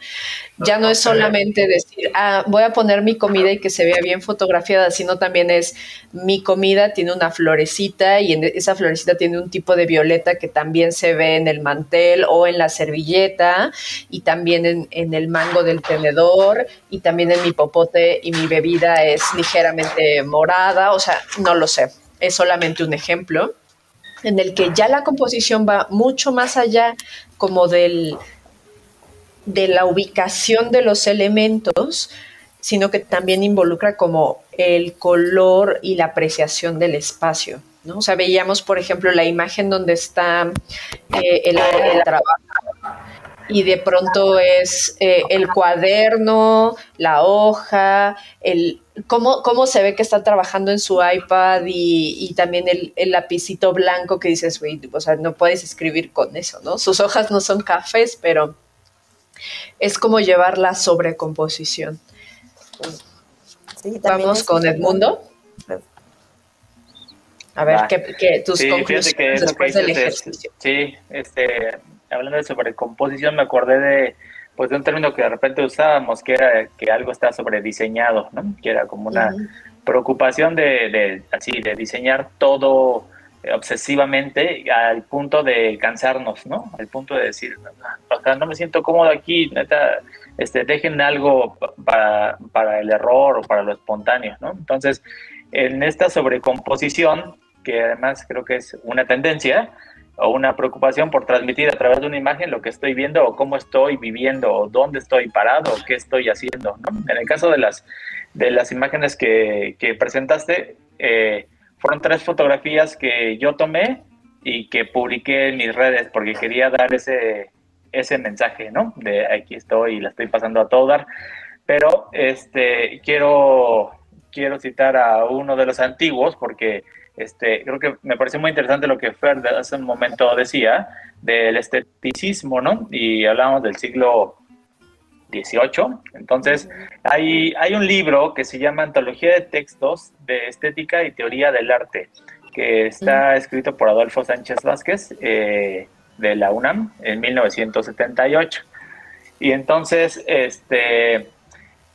Speaker 1: Ya no es solamente decir, ah, voy a poner mi comida y que se vea bien fotografiada, sino también es mi comida tiene una florecita y en esa florecita tiene un tipo de violeta que también se ve en el mantel o en la servilleta y también en, en el mango del tenedor y también en mi popote y mi bebida es ligeramente morada, o sea, no lo sé es solamente un ejemplo, en el que ya la composición va mucho más allá como del, de la ubicación de los elementos, sino que también involucra como el color y la apreciación del espacio. ¿no? O sea, veíamos, por ejemplo, la imagen donde está eh, el área trabajo y de pronto es eh, el cuaderno, la hoja, el cómo, cómo se ve que está trabajando en su iPad y, también el, el, lapicito blanco que dices, güey, o sea, no puedes escribir con eso, ¿no? Sus hojas no son cafés, pero es como llevar la sobrecomposición. Vamos con Edmundo. A ver, ¿qué, tus conclusiones después del ejercicio?
Speaker 4: sí, este, hablando de sobrecomposición, me acordé de, pues, de un término que de repente usábamos, que era que algo está sobrediseñado, ¿no? Que era como una preocupación de, de, así, de diseñar todo obsesivamente al punto de cansarnos, ¿no? Al punto de decir, o sea, no me siento cómodo aquí, neta, este, dejen algo para, para el error o para lo espontáneo, ¿no? Entonces, en esta sobrecomposición, que además creo que es una tendencia o una preocupación por transmitir a través de una imagen lo que estoy viendo o cómo estoy viviendo o dónde estoy parado o qué estoy haciendo, ¿no? En el caso de las, de las imágenes que, que presentaste, eh, fueron tres fotografías que yo tomé y que publiqué en mis redes porque quería dar ese, ese mensaje, ¿no? De aquí estoy y la estoy pasando a todo dar. Pero este, quiero, quiero citar a uno de los antiguos porque este, creo que me pareció muy interesante lo que Fer hace un momento decía del esteticismo, ¿no? Y hablábamos del siglo 18. Entonces, hay, hay un libro que se llama Antología de Textos de Estética y Teoría del Arte, que está escrito por Adolfo Sánchez Vázquez eh, de la UNAM en 1978. Y entonces, este,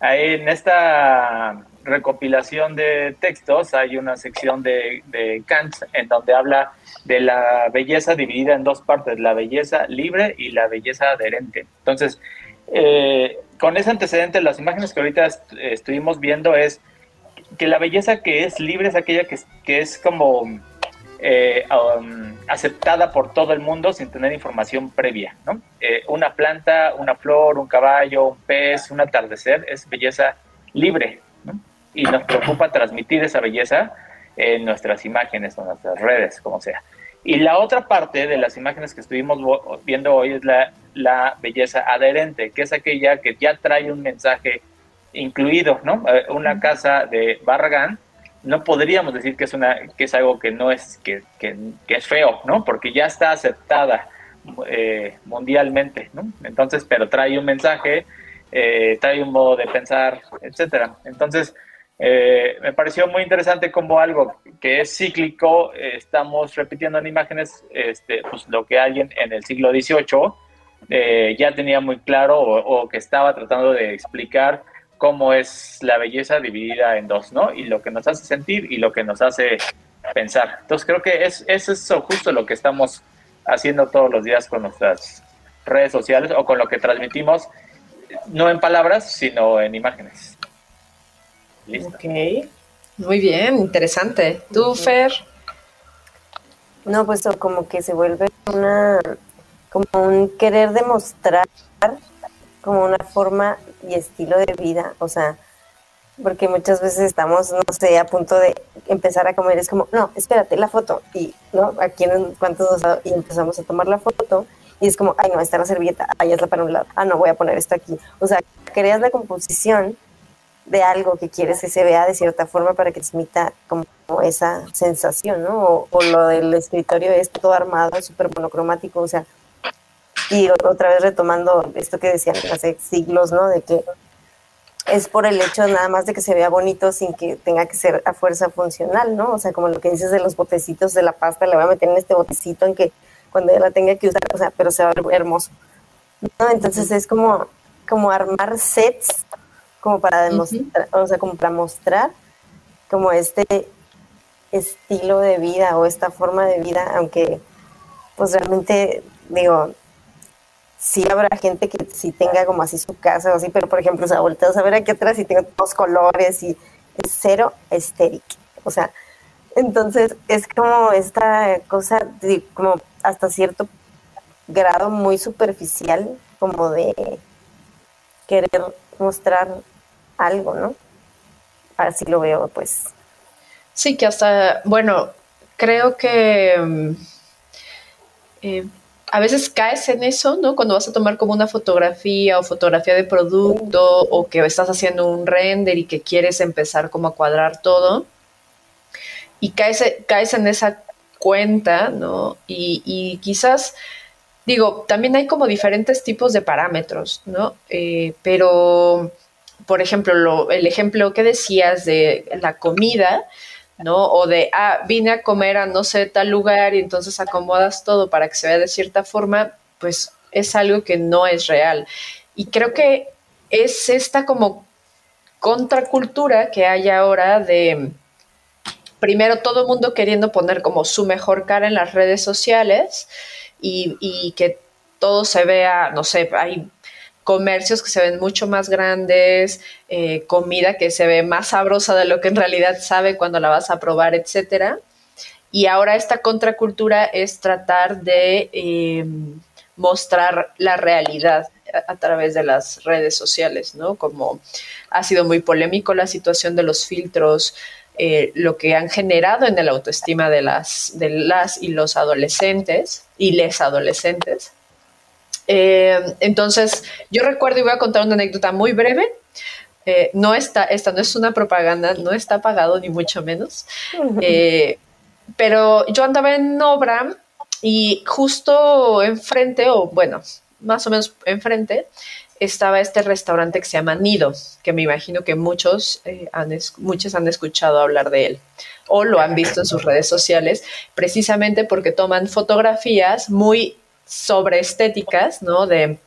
Speaker 4: en esta recopilación de textos hay una sección de, de Kant en donde habla de la belleza dividida en dos partes, la belleza libre y la belleza adherente. Entonces, eh, con ese antecedente, las imágenes que ahorita estuvimos viendo es que la belleza que es libre es aquella que, que es como eh, um, aceptada por todo el mundo sin tener información previa. ¿no? Eh, una planta, una flor, un caballo, un pez, un atardecer es belleza libre. Y nos preocupa transmitir esa belleza en nuestras imágenes o en nuestras redes, como sea. Y la otra parte de las imágenes que estuvimos viendo hoy es la, la belleza adherente, que es aquella que ya trae un mensaje incluido, ¿no? Eh, una casa de Barragán no podríamos decir que es una que es algo que no es que, que, es feo, ¿no? Porque ya está aceptada eh, mundialmente, ¿no? Entonces, pero trae un mensaje, eh, trae un modo de pensar, etcétera. Entonces, eh, me pareció muy interesante como algo que es cíclico, eh, estamos repitiendo en imágenes este, pues, lo que alguien en el siglo XVIII eh, ya tenía muy claro o, que estaba tratando de explicar cómo es la belleza dividida en dos, ¿no? Y lo que nos hace sentir y lo que nos hace pensar. Entonces creo que es, es eso justo lo que estamos haciendo todos los días con nuestras redes sociales o con lo que transmitimos, no en palabras, sino en imágenes.
Speaker 1: Ok, muy bien, interesante. ¿Tú, Fer?
Speaker 5: No, pues como que se vuelve una, como un querer demostrar como una forma y estilo de vida, o sea, porque muchas veces estamos, no sé, a punto de empezar a comer, es como, no, espérate, la foto, y, ¿no? Aquí en cuántos y empezamos a tomar la foto, y es como, ay, no, está la servilleta, ahí es la para un lado, ah, no, voy a poner esto aquí, o sea, creas la composición de algo que quieres que se vea de cierta forma para que transmita como esa sensación, ¿no? O, lo del escritorio es todo armado, súper monocromático, o sea, y otra vez retomando esto que decían hace siglos, ¿no? De que es por el hecho nada más de que se vea bonito sin que tenga que ser a fuerza funcional, ¿no? O sea, como lo que dices de los botecitos de la pasta, le voy a meter en este botecito en que cuando ya la tenga que usar, o sea, pero se va a ver hermoso. ¿no? Entonces es como, como armar sets como para demostrar, o sea, como para mostrar como este estilo de vida o esta forma de vida, aunque pues realmente digo, sí habrá gente que sí tenga como así su casa o así, pero por ejemplo, o sea, volteas a ver aquí atrás y tengo dos colores y es cero estéril. O sea, entonces es como esta cosa, de, como hasta cierto grado muy superficial, como de querer mostrar algo, ¿no? Así lo veo, pues.
Speaker 1: Sí, que hasta, bueno, creo que mm, eh, a veces caes en eso, ¿no? Cuando vas a tomar como una fotografía o fotografía de producto o que estás haciendo un render y que quieres empezar como a cuadrar todo y caes, caes en esa cuenta, ¿no? Y, y quizás, digo, también hay como diferentes tipos de parámetros, ¿no? Eh, pero, por ejemplo, lo, el ejemplo que decías de la comida, ¿no? O de, ah, vine a comer a no sé tal lugar y entonces acomodas todo para que se vea de cierta forma, pues es algo que no es real. Y creo que es esta como contracultura que hay ahora de, primero, todo el mundo queriendo poner como su mejor cara en las redes sociales y, y que todo se vea, no sé, hay comercios que se ven mucho más grandes, eh, comida que se ve más sabrosa de lo que en realidad sabe cuando la vas a probar, etcétera. Y ahora esta contracultura es tratar de em, mostrar la realidad a, través de las redes sociales, ¿no? Como ha sido muy polémico la situación de los filtros, eh, lo que han generado en el autoestima de las, de las y los adolescentes y les adolescentes. Eh, entonces, yo recuerdo y voy a contar una anécdota muy breve. Eh, no está, esta no es una propaganda, no está pagado ni mucho menos. Eh, pero yo andaba en obra y justo enfrente, o bueno, más o menos enfrente, estaba este restaurante que se llama Nido, que me imagino que muchos, han, muchos han escuchado hablar de él o lo han visto en sus redes sociales, precisamente porque toman fotografías muy sobre estéticas, ¿no? De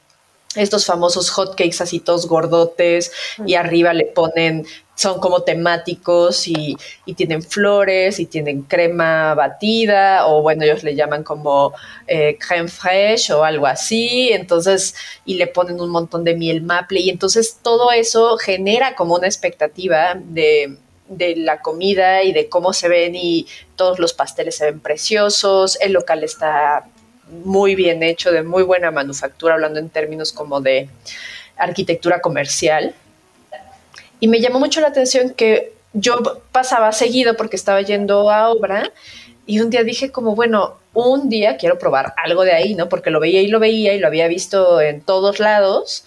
Speaker 1: estos famosos hotcakes así todos gordotes y arriba le ponen, son como temáticos y, tienen flores y tienen crema batida o bueno, ellos le llaman como eh, creme fraiche o algo así, entonces, y le ponen un montón de miel maple y entonces todo eso genera como una expectativa de, de la comida y de cómo se ven y todos los pasteles se ven preciosos, el local está muy bien hecho, de muy buena manufactura, hablando en términos como de arquitectura comercial. Y me llamó mucho la atención que yo pasaba seguido porque estaba yendo a obra y un día dije como, bueno, un día quiero probar algo de ahí, ¿no? Porque lo veía y lo veía y lo había visto en todos lados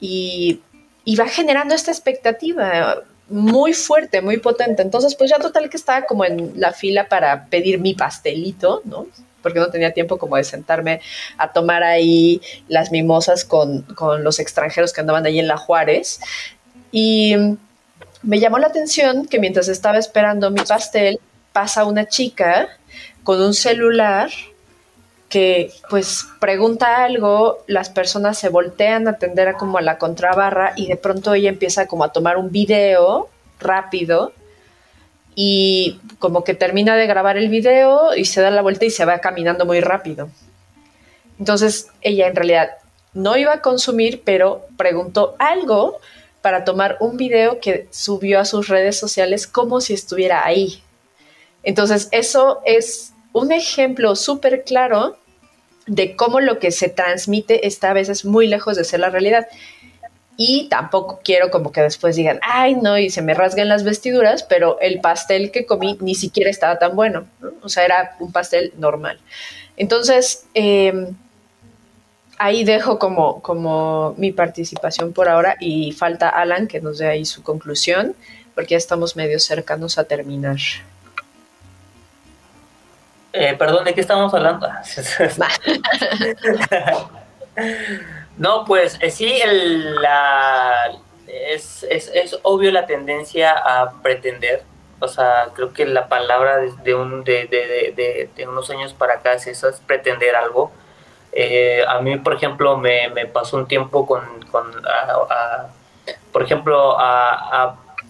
Speaker 1: y, iba generando esta expectativa muy fuerte, muy potente. Entonces, pues ya total que estaba como en la fila para pedir mi pastelito, ¿no? Porque no tenía tiempo como de sentarme a tomar ahí las mimosas con, los extranjeros que andaban ahí en la Juárez. Y me llamó la atención que mientras estaba esperando mi pastel, pasa una chica con un celular que pues pregunta algo, las personas se voltean a atender a como a la contrabarra y de pronto ella empieza como a tomar un video rápido y como que termina de grabar el video y se da la vuelta y se va caminando muy rápido. Entonces ella en realidad no iba a consumir, pero preguntó algo para tomar un video que subió a sus redes sociales como si estuviera ahí. Entonces eso es un ejemplo súper claro de cómo lo que se transmite está a veces muy lejos de ser la realidad y tampoco quiero como que después digan, ay, no, y se me rasgan las vestiduras, pero el pastel que comí ni siquiera estaba tan bueno, o sea, era un pastel normal. Entonces, em, ahí dejo como, como mi participación por ahora y falta Alan que nos dé ahí su conclusión, porque ya estamos medio cercanos a terminar.
Speaker 3: Eh, perdón, ¿de qué estamos hablando? No, pues eh, sí, la, es, obvio la tendencia a pretender. O sea, creo que la palabra de, un, de, unos años para acá es eso, es pretender algo. Eh, a mí, por ejemplo, me, pasó un tiempo con, por ejemplo,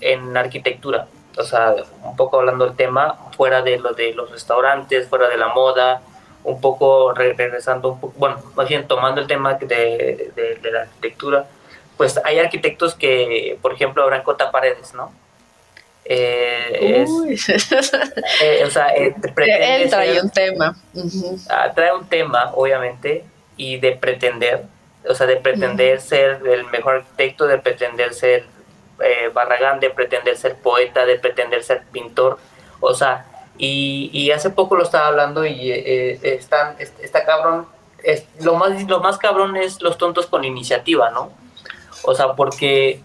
Speaker 3: en arquitectura. O sea, un poco hablando del tema, fuera de lo de los restaurantes, fuera de la moda, un poco regresando, un poco, bueno, más bien tomando el tema de, de, la arquitectura, pues hay arquitectos que, por ejemplo, abran cota paredes, ¿no?
Speaker 1: Eh, eh o sea, eh, Él trae un tema.
Speaker 3: Ah, trae un tema, obviamente, y de pretender, o sea, de pretender ser el mejor arquitecto, de pretender ser eh, Barragán, de pretender ser poeta, de pretender ser pintor, o sea, y, hace poco lo estaba hablando y eh, están, está cabrón lo, más, lo más cabrón es los tontos con iniciativa, ¿no? O sea, porque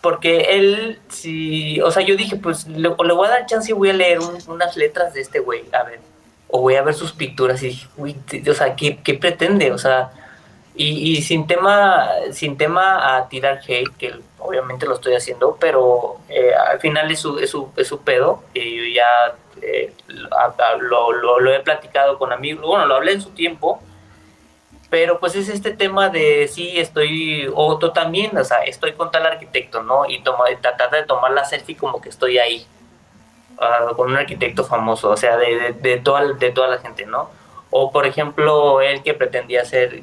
Speaker 3: porque él, si, o sea, yo dije, pues le, voy a dar chance y voy a leer unas letras de este güey, a ver, o voy a ver sus pinturas y dije, uy, o sea, ¿qué, ¿qué, pretende? O sea, y, y, sin tema, sin tema a tirar hate, que obviamente lo estoy haciendo, pero eh, al final es su, es su, es su pedo, y yo ya eh, lo, lo, he platicado con amigos, bueno, lo hablé en su tiempo, pero pues es este tema de sí estoy o tú también o sea estoy con tal arquitecto no y tratar de tomar la selfie como que estoy ahí uh, con un arquitecto famoso o sea de, toda de toda la gente no o por ejemplo él que pretendía ser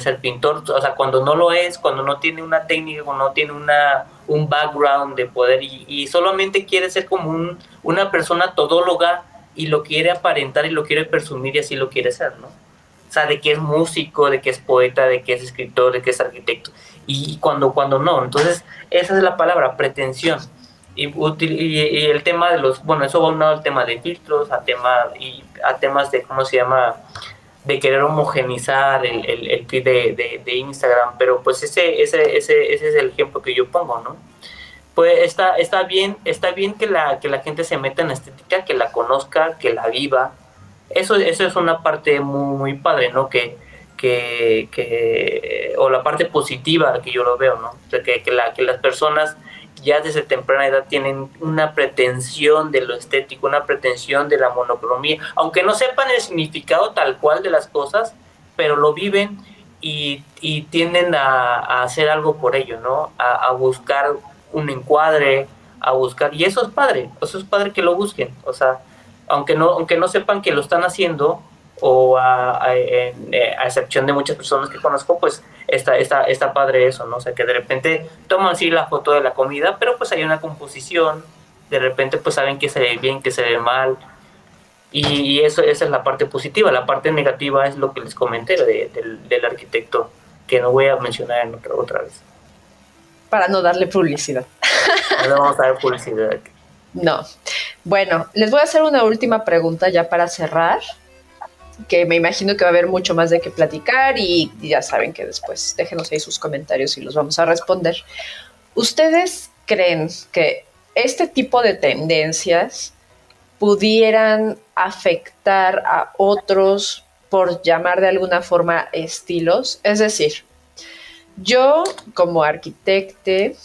Speaker 3: ser pintor o sea cuando no lo es cuando no tiene una técnica cuando no tiene una un background de poder y, y solamente quiere ser como un, una persona todóloga y lo quiere aparentar y lo quiere presumir y así lo quiere ser no o sea, de que es músico, de que es poeta, de que es escritor, de que es arquitecto. Y cuando, cuando no. Entonces, esa es la palabra, pretensión. Y, y, el tema de los, bueno, eso va unado al tema de filtros, a, tema, y a temas de, ¿cómo se llama? de querer homogenizar el, el, el feed de, de, Instagram, pero pues ese, ese, ese, ese es el ejemplo que yo pongo, ¿no? Pues está, está bien, está bien que la, que la gente se meta en estética, que la conozca, que la viva, eso, eso es una parte muy, muy padre, ¿no? Que, que, que, o la parte positiva que yo lo veo, ¿no? que, que, la, que las personas ya desde temprana edad tienen una pretensión de lo estético, una pretensión de la monocromía, aunque no sepan el significado tal cual de las cosas, pero lo viven y, y tienden a, hacer algo por ello, ¿no? A, a, buscar un encuadre, a buscar, y eso es padre, eso es padre que lo busquen, o sea, aunque no, aunque no sepan que lo están haciendo, o a, eh, a, excepción de muchas personas que conozco, pues está, está, está padre eso, ¿no? O sea, que de repente toman sí la foto de la comida, pero pues hay una composición, de repente pues saben que se ve bien, que se ve mal, y eso, esa es la parte positiva. La parte negativa es lo que les comenté del, del, arquitecto, que no voy a mencionar en otra, otra vez.
Speaker 1: Para no darle publicidad.
Speaker 3: No le vamos a dar publicidad.
Speaker 1: No. Bueno, les voy a hacer una última pregunta ya para cerrar, que me imagino que va a haber mucho más de qué platicar y, ya saben que después déjenos ahí sus comentarios y los vamos a responder. ¿Ustedes creen que este tipo de tendencias pudieran afectar a otros por llamar de alguna forma estilos? Es decir, yo como arquitecte,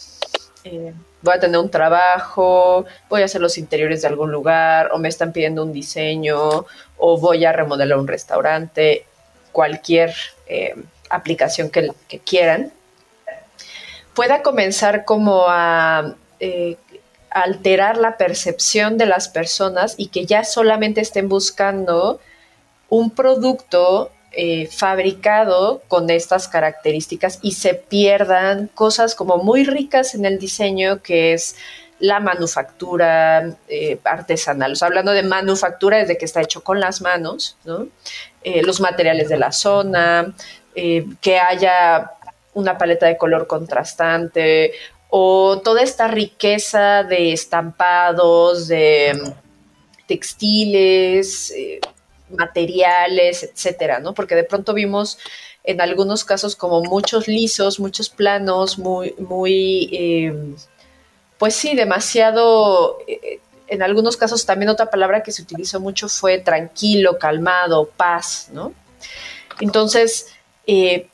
Speaker 1: eh, voy a tener un trabajo, voy a hacer los interiores de algún lugar, o me están pidiendo un diseño, o voy a remodelar un restaurante, cualquier eh, aplicación que, quieran, pueda comenzar como a eh, alterar la percepción de las personas y que ya solamente estén buscando un producto eh, fabricado con estas características y se pierdan cosas como muy ricas en el diseño que es la manufactura eh, artesanal. hablando de manufactura desde que está hecho con las manos, eh, los materiales de la zona, que haya una paleta de color contrastante o toda esta riqueza de estampados, de textiles, materiales, etcétera, ¿no? Porque de pronto vimos en algunos casos como muchos lisos, muchos planos, muy, muy, em, pues sí, demasiado, eh, en algunos casos también otra palabra que se utilizó mucho fue tranquilo, calmado, paz, ¿no? Entonces, eh,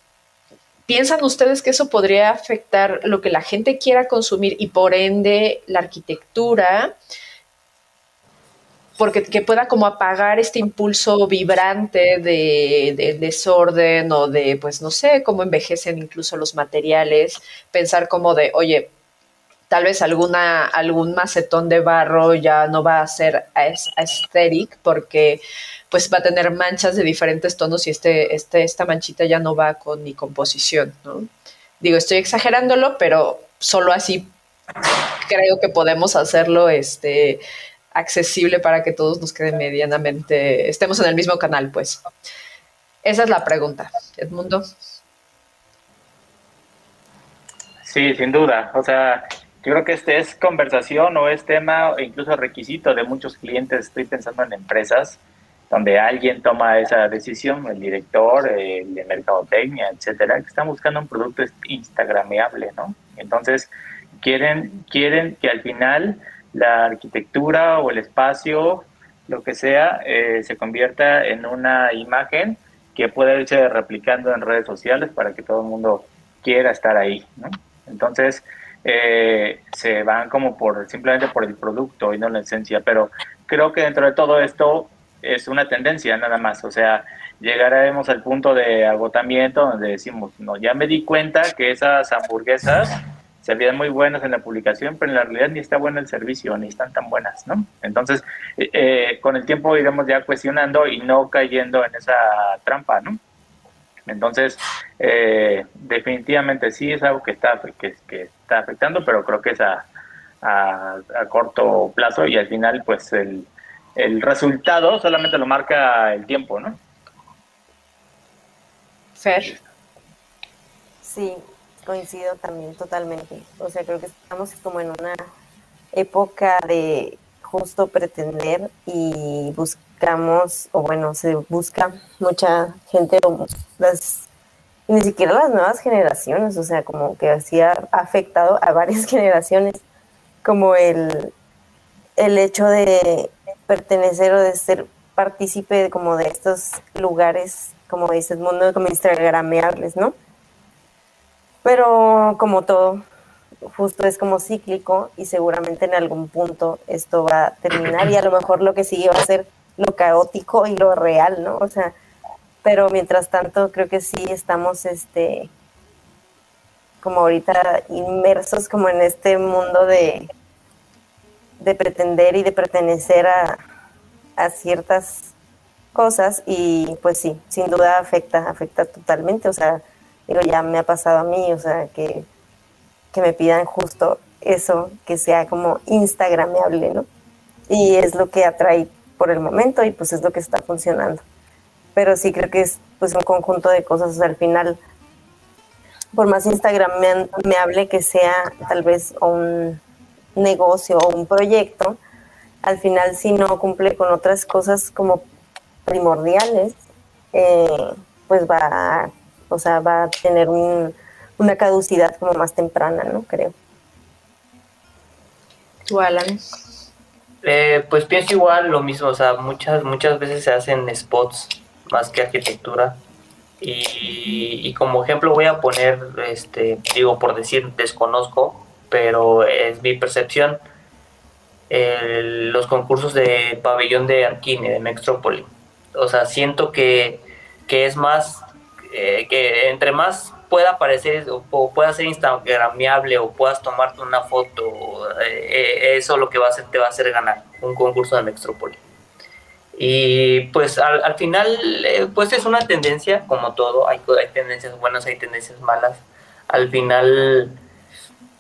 Speaker 1: ¿piensan ustedes que eso podría afectar lo que la gente quiera consumir y por ende la arquitectura? porque que pueda como apagar este impulso vibrante de, desorden o de, pues no sé, cómo envejecen incluso los materiales, pensar como de, oye, tal vez alguna, algún macetón de barro ya no va a ser aesthetic porque pues va a tener manchas de diferentes tonos y este, este, esta manchita ya no va con mi composición, ¿no? Digo, estoy exagerándolo, pero solo así creo que podemos hacerlo, este, accesible para que todos nos quede medianamente, estemos en el mismo canal, pues. Esa es la pregunta, Edmundo.
Speaker 4: Sí, sin duda. O sea, yo creo que este es conversación o es tema o incluso requisito de muchos clientes. Estoy pensando en empresas donde alguien toma esa decisión, el director, el de mercadotecnia, etcétera, que están buscando un producto instagrameable, ¿no? Entonces, quieren, quieren que al final la arquitectura o el espacio, lo que sea, eh, se convierta en una imagen que pueda irse replicando en redes sociales para que todo el mundo quiera estar ahí, ¿no? Entonces, eh, se van como por simplemente por el producto y no la esencia, pero creo que dentro de todo esto es una tendencia nada más, o sea, llegaremos al punto de agotamiento donde decimos, no, ya me di cuenta que esas hamburguesas se veían muy buenas en la publicación, pero en la realidad ni está bueno el servicio, ni están tan buenas, ¿no? Entonces, eh, eh, con el tiempo iremos ya cuestionando y no cayendo en esa trampa, ¿no? Entonces, eh, definitivamente sí es algo que está, que, que, está afectando, pero creo que es a, a, a corto plazo y al final, pues, el, el resultado solamente lo marca el tiempo, ¿no?
Speaker 1: Fer.
Speaker 5: Sí, coincido también totalmente. O sea, creo que estamos como en una época de justo pretender y buscamos, o bueno, se busca mucha gente, las, ni siquiera las nuevas generaciones, o sea, como que así ha afectado a varias generaciones, como el, el hecho de pertenecer o de ser partícipe como de estos lugares, como dices, mundo como instagrameables, ¿no? Pero como todo, justo es como cíclico y seguramente en algún punto esto va a terminar y a lo mejor lo que sigue va a ser lo caótico y lo real, ¿no? O sea, pero mientras tanto creo que sí estamos este como ahorita inmersos como en este mundo de de pretender y de pertenecer a, a ciertas cosas y pues sí, sin duda afecta, afecta totalmente, o sea, digo, ya me ha pasado a mí, o sea, que, que me pidan justo eso, que sea como instagramable, ¿no? Y es lo que atrae por el momento y pues es lo que está funcionando. Pero sí creo que es pues un conjunto de cosas, o sea, al final, por más instagramable que sea tal vez un negocio o un proyecto, al final si no cumple con otras cosas como primordiales, eh, pues va a, o sea, va a tener un, una caducidad como más temprana, ¿no? Creo.
Speaker 1: ¿Tú, Alan?
Speaker 3: Eh, pues pienso igual lo mismo, o sea, muchas, muchas veces se hacen spots más que arquitectura. Y, como ejemplo voy a poner, este, digo por decir, desconozco, pero es mi percepción, los concursos de pabellón de Arquine, de Mextrópoli. O sea, siento que, que es más, eh, que entre más pueda aparecer o pueda ser instagramiable o puedas tomarte una foto, eh, eso lo que va a hacer te va a hacer ganar un concurso de Mextrópoli. Y pues al, al final, eh, pues es una tendencia, como todo, hay, tendencias buenas, hay tendencias malas. Al final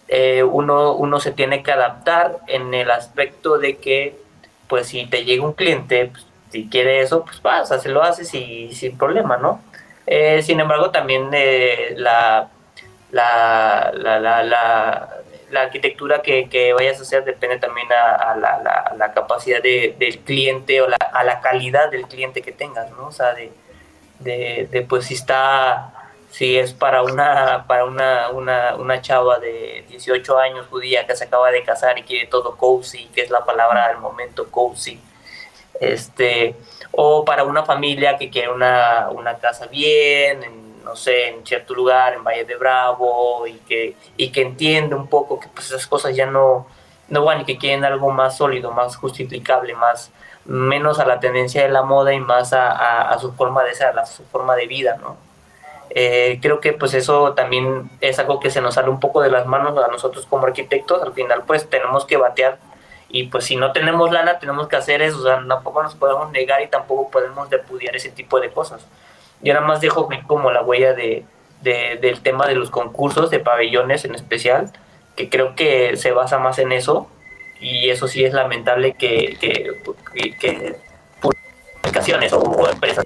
Speaker 3: eh, uno, uno se tiene que adaptar en el aspecto de que, pues si te llega un cliente, pues, si quiere eso, pues pasa, se lo haces y sin problema, ¿no? Eh, sin embargo, también eh, la, la, la, arquitectura que, que, vayas a hacer depende también a, la, la, capacidad de, del cliente o a la calidad del cliente que tengas, ¿no? O sea, de, de, de pues si está si es para una para una, una, una, chava de 18 años judía que se acaba de casar y quiere todo cozy, que es la palabra del momento cozy, este, o para una familia que quiere una, una casa bien, en, no sé, en cierto lugar, en Valle de Bravo, y que, y que entiende un poco que pues esas cosas ya no, no van y que quieren algo más sólido, más justificable, más menos a la tendencia de la moda y más a, su forma de ser, a su forma de vida, ¿no? Eh, creo que pues eso también es algo que se nos sale un poco de las manos a nosotros como arquitectos, al final pues tenemos que batear y pues si no tenemos lana tenemos que hacer eso, o sea, tampoco nos podemos negar y tampoco podemos repudiar ese tipo de cosas. Yo nada más dejo como la huella de, del tema de los concursos, de pabellones en especial, que creo que se basa más en eso y eso sí es lamentable que, que, que, publicaciones o, empresas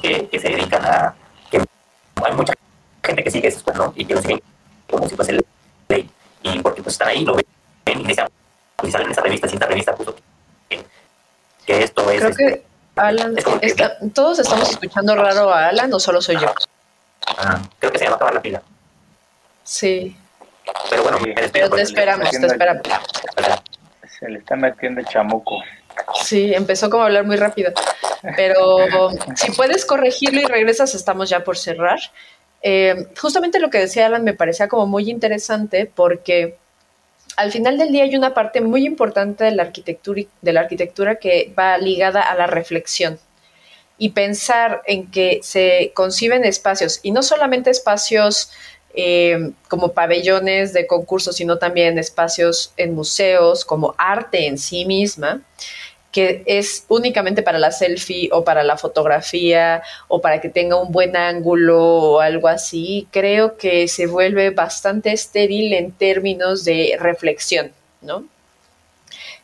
Speaker 3: que, que se dedican a hay mucha gente que sigue eso, pues, ¿no? Y que lo siguen como si fuese ley. Y porque pues están ahí, lo ven y desean, y salen en esa revista, si esta revista puso que, que esto es...
Speaker 1: Creo que,
Speaker 3: este,
Speaker 1: Alan, ¿todos estamos escuchando raro a Alan o solo soy yo?
Speaker 3: Ah, creo que se va a acabar la pila.
Speaker 1: Sí.
Speaker 3: Pero bueno,
Speaker 1: Pero te esperamos, te esperamos.
Speaker 4: Se le está metiendo el chamuco.
Speaker 1: Sí, empezó como a hablar muy rápido. Pero si puedes corregirlo y regresas, estamos ya por cerrar. Eh, justamente lo que decía Alan me parecía como muy interesante porque al final del día hay una parte muy importante de la arquitectura, de la arquitectura que va ligada a la reflexión y pensar en que se conciben espacios y no solamente espacios eh, como pabellones de concursos, sino también espacios en museos como arte en sí misma que es únicamente para la selfie o para la fotografía o para que tenga un buen ángulo o algo así, creo que se vuelve bastante estéril en términos de reflexión, ¿no?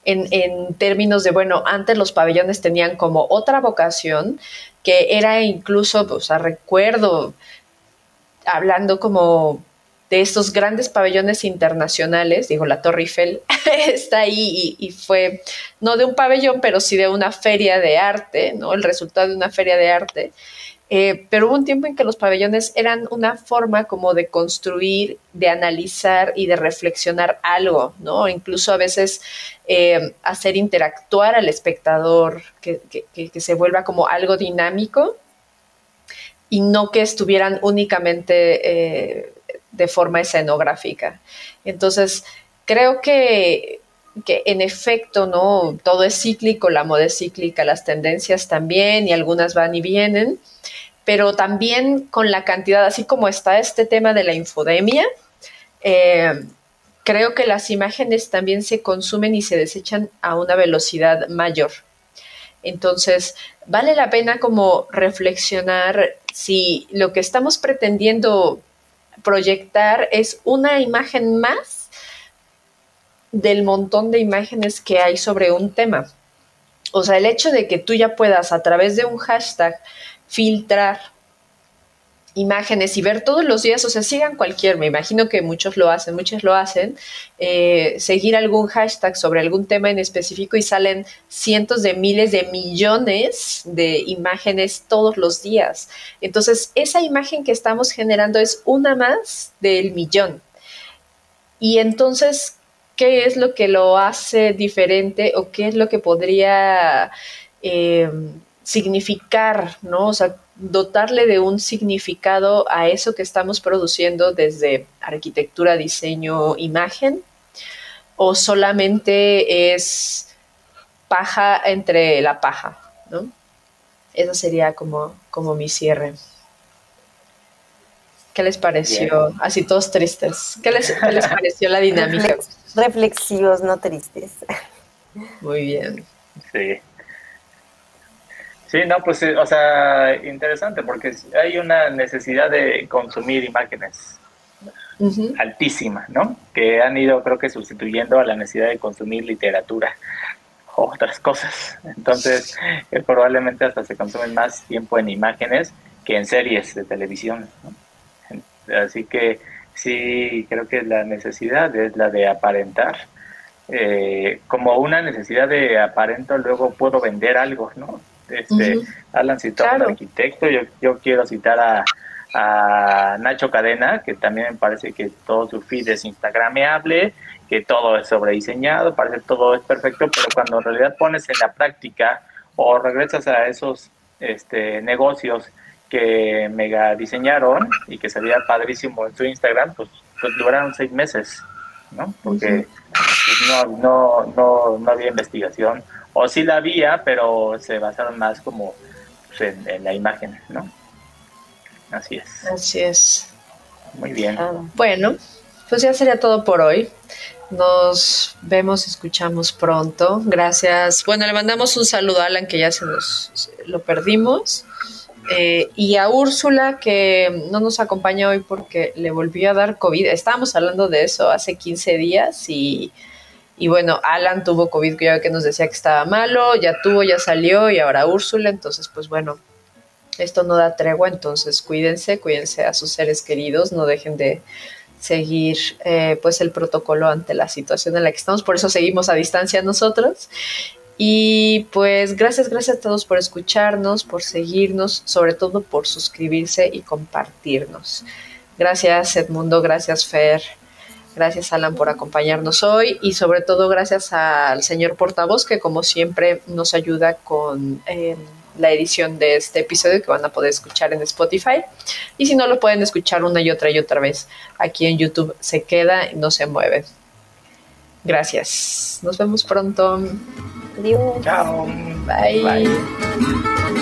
Speaker 1: En, en, términos de, bueno, antes los pabellones tenían como otra vocación, que era incluso, o sea, recuerdo hablando como de estos grandes pabellones internacionales, digo, la Torre Eiffel está ahí y, fue no de un pabellón, pero sí de una feria de arte, ¿no? El resultado de una feria de arte. Eh, pero hubo un tiempo en que los pabellones eran una forma como de construir, de analizar y de reflexionar algo, ¿no? Incluso a veces eh, hacer interactuar al espectador, que, que, se vuelva como algo dinámico y no que estuvieran únicamente eh, de forma escenográfica. Entonces, creo que, que, en efecto, ¿no? Todo es cíclico, la moda es cíclica, las tendencias también, y algunas van y vienen, pero también con la cantidad, así como está este tema de la infodemia, eh, creo que las imágenes también se consumen y se desechan a una velocidad mayor. Entonces, vale la pena como reflexionar si lo que estamos pretendiendo proyectar es una imagen más del montón de imágenes que hay sobre un tema. O sea, el hecho de que tú ya puedas a través de un hashtag filtrar imágenes y ver todos los días, o sea, sigan cualquier, me imagino que muchos lo hacen, muchos lo hacen, eh, seguir algún hashtag sobre algún tema en específico y salen cientos de miles de millones de imágenes todos los días. Entonces, esa imagen que estamos generando es una más del millón. Y entonces, ¿qué es lo que lo hace diferente o qué es lo que podría... Eh, significar, ¿no? O sea, dotarle de un significado a eso que estamos produciendo desde arquitectura, diseño, imagen, o solamente es paja entre la paja, ¿no? Eso sería como, como mi cierre. ¿Qué les pareció? Así todos tristes. ¿Qué les, ¿Qué les, pareció la dinámica?
Speaker 5: Reflexivos, no tristes.
Speaker 1: Muy bien.
Speaker 4: Sí. Sí, no, pues, o sea, interesante porque hay una necesidad de consumir imágenes altísima, ¿no? Que han ido, creo que, sustituyendo a la necesidad de consumir literatura o otras cosas. Entonces, eh, probablemente hasta se consumen más tiempo en imágenes que en series de televisión. Así que sí, creo que la necesidad es la de aparentar. Eh, como una necesidad de aparento, luego puedo vender algo, ¿no? Este, Alan citó a un arquitecto, yo, yo quiero citar a, Nacho Cadena, que también me parece que todo su feed es instagrameable, que todo es sobrediseñado, parece que todo es perfecto, pero cuando en realidad pones en la práctica o regresas a esos este, negocios que mega diseñaron y que salía padrísimo en su Instagram, pues, pues duraron seis meses, ¿no? Porque pues, no, no, no, no había investigación o sí la había, pero se basaron más como pues, en, la imagen, ¿no? Así es.
Speaker 1: Así es.
Speaker 4: Muy bien.
Speaker 1: Ah, bueno, pues ya sería todo por hoy. Nos vemos, escuchamos pronto. Gracias. Bueno, le mandamos un saludo a Alan, que ya se nos lo perdimos. Eh, y a Úrsula, que no nos acompaña hoy porque le volvió a dar COVID. Estábamos hablando de eso hace 15 días y y bueno, Alan tuvo COVID, ya que nos decía que estaba malo, ya tuvo, ya salió, y ahora Úrsula, entonces pues bueno, esto no da tregua, entonces cuídense, cuídense a sus seres queridos, no dejen de seguir eh, pues el protocolo ante la situación en la que estamos, por eso seguimos a distancia nosotros. Y pues gracias, gracias a todos por escucharnos, por seguirnos, sobre todo por suscribirse y compartirnos. Gracias Edmundo, gracias Fer, gracias Alan por acompañarnos hoy y sobre todo gracias al señor portavoz que como siempre nos ayuda con eh, la edición de este episodio que van a poder escuchar en Spotify. Y si no lo pueden escuchar una y otra y otra vez, aquí en YouTube se queda y no se mueve. Gracias. Nos vemos pronto.
Speaker 5: Adiós.
Speaker 4: Chao.
Speaker 1: Bye.
Speaker 4: Bye.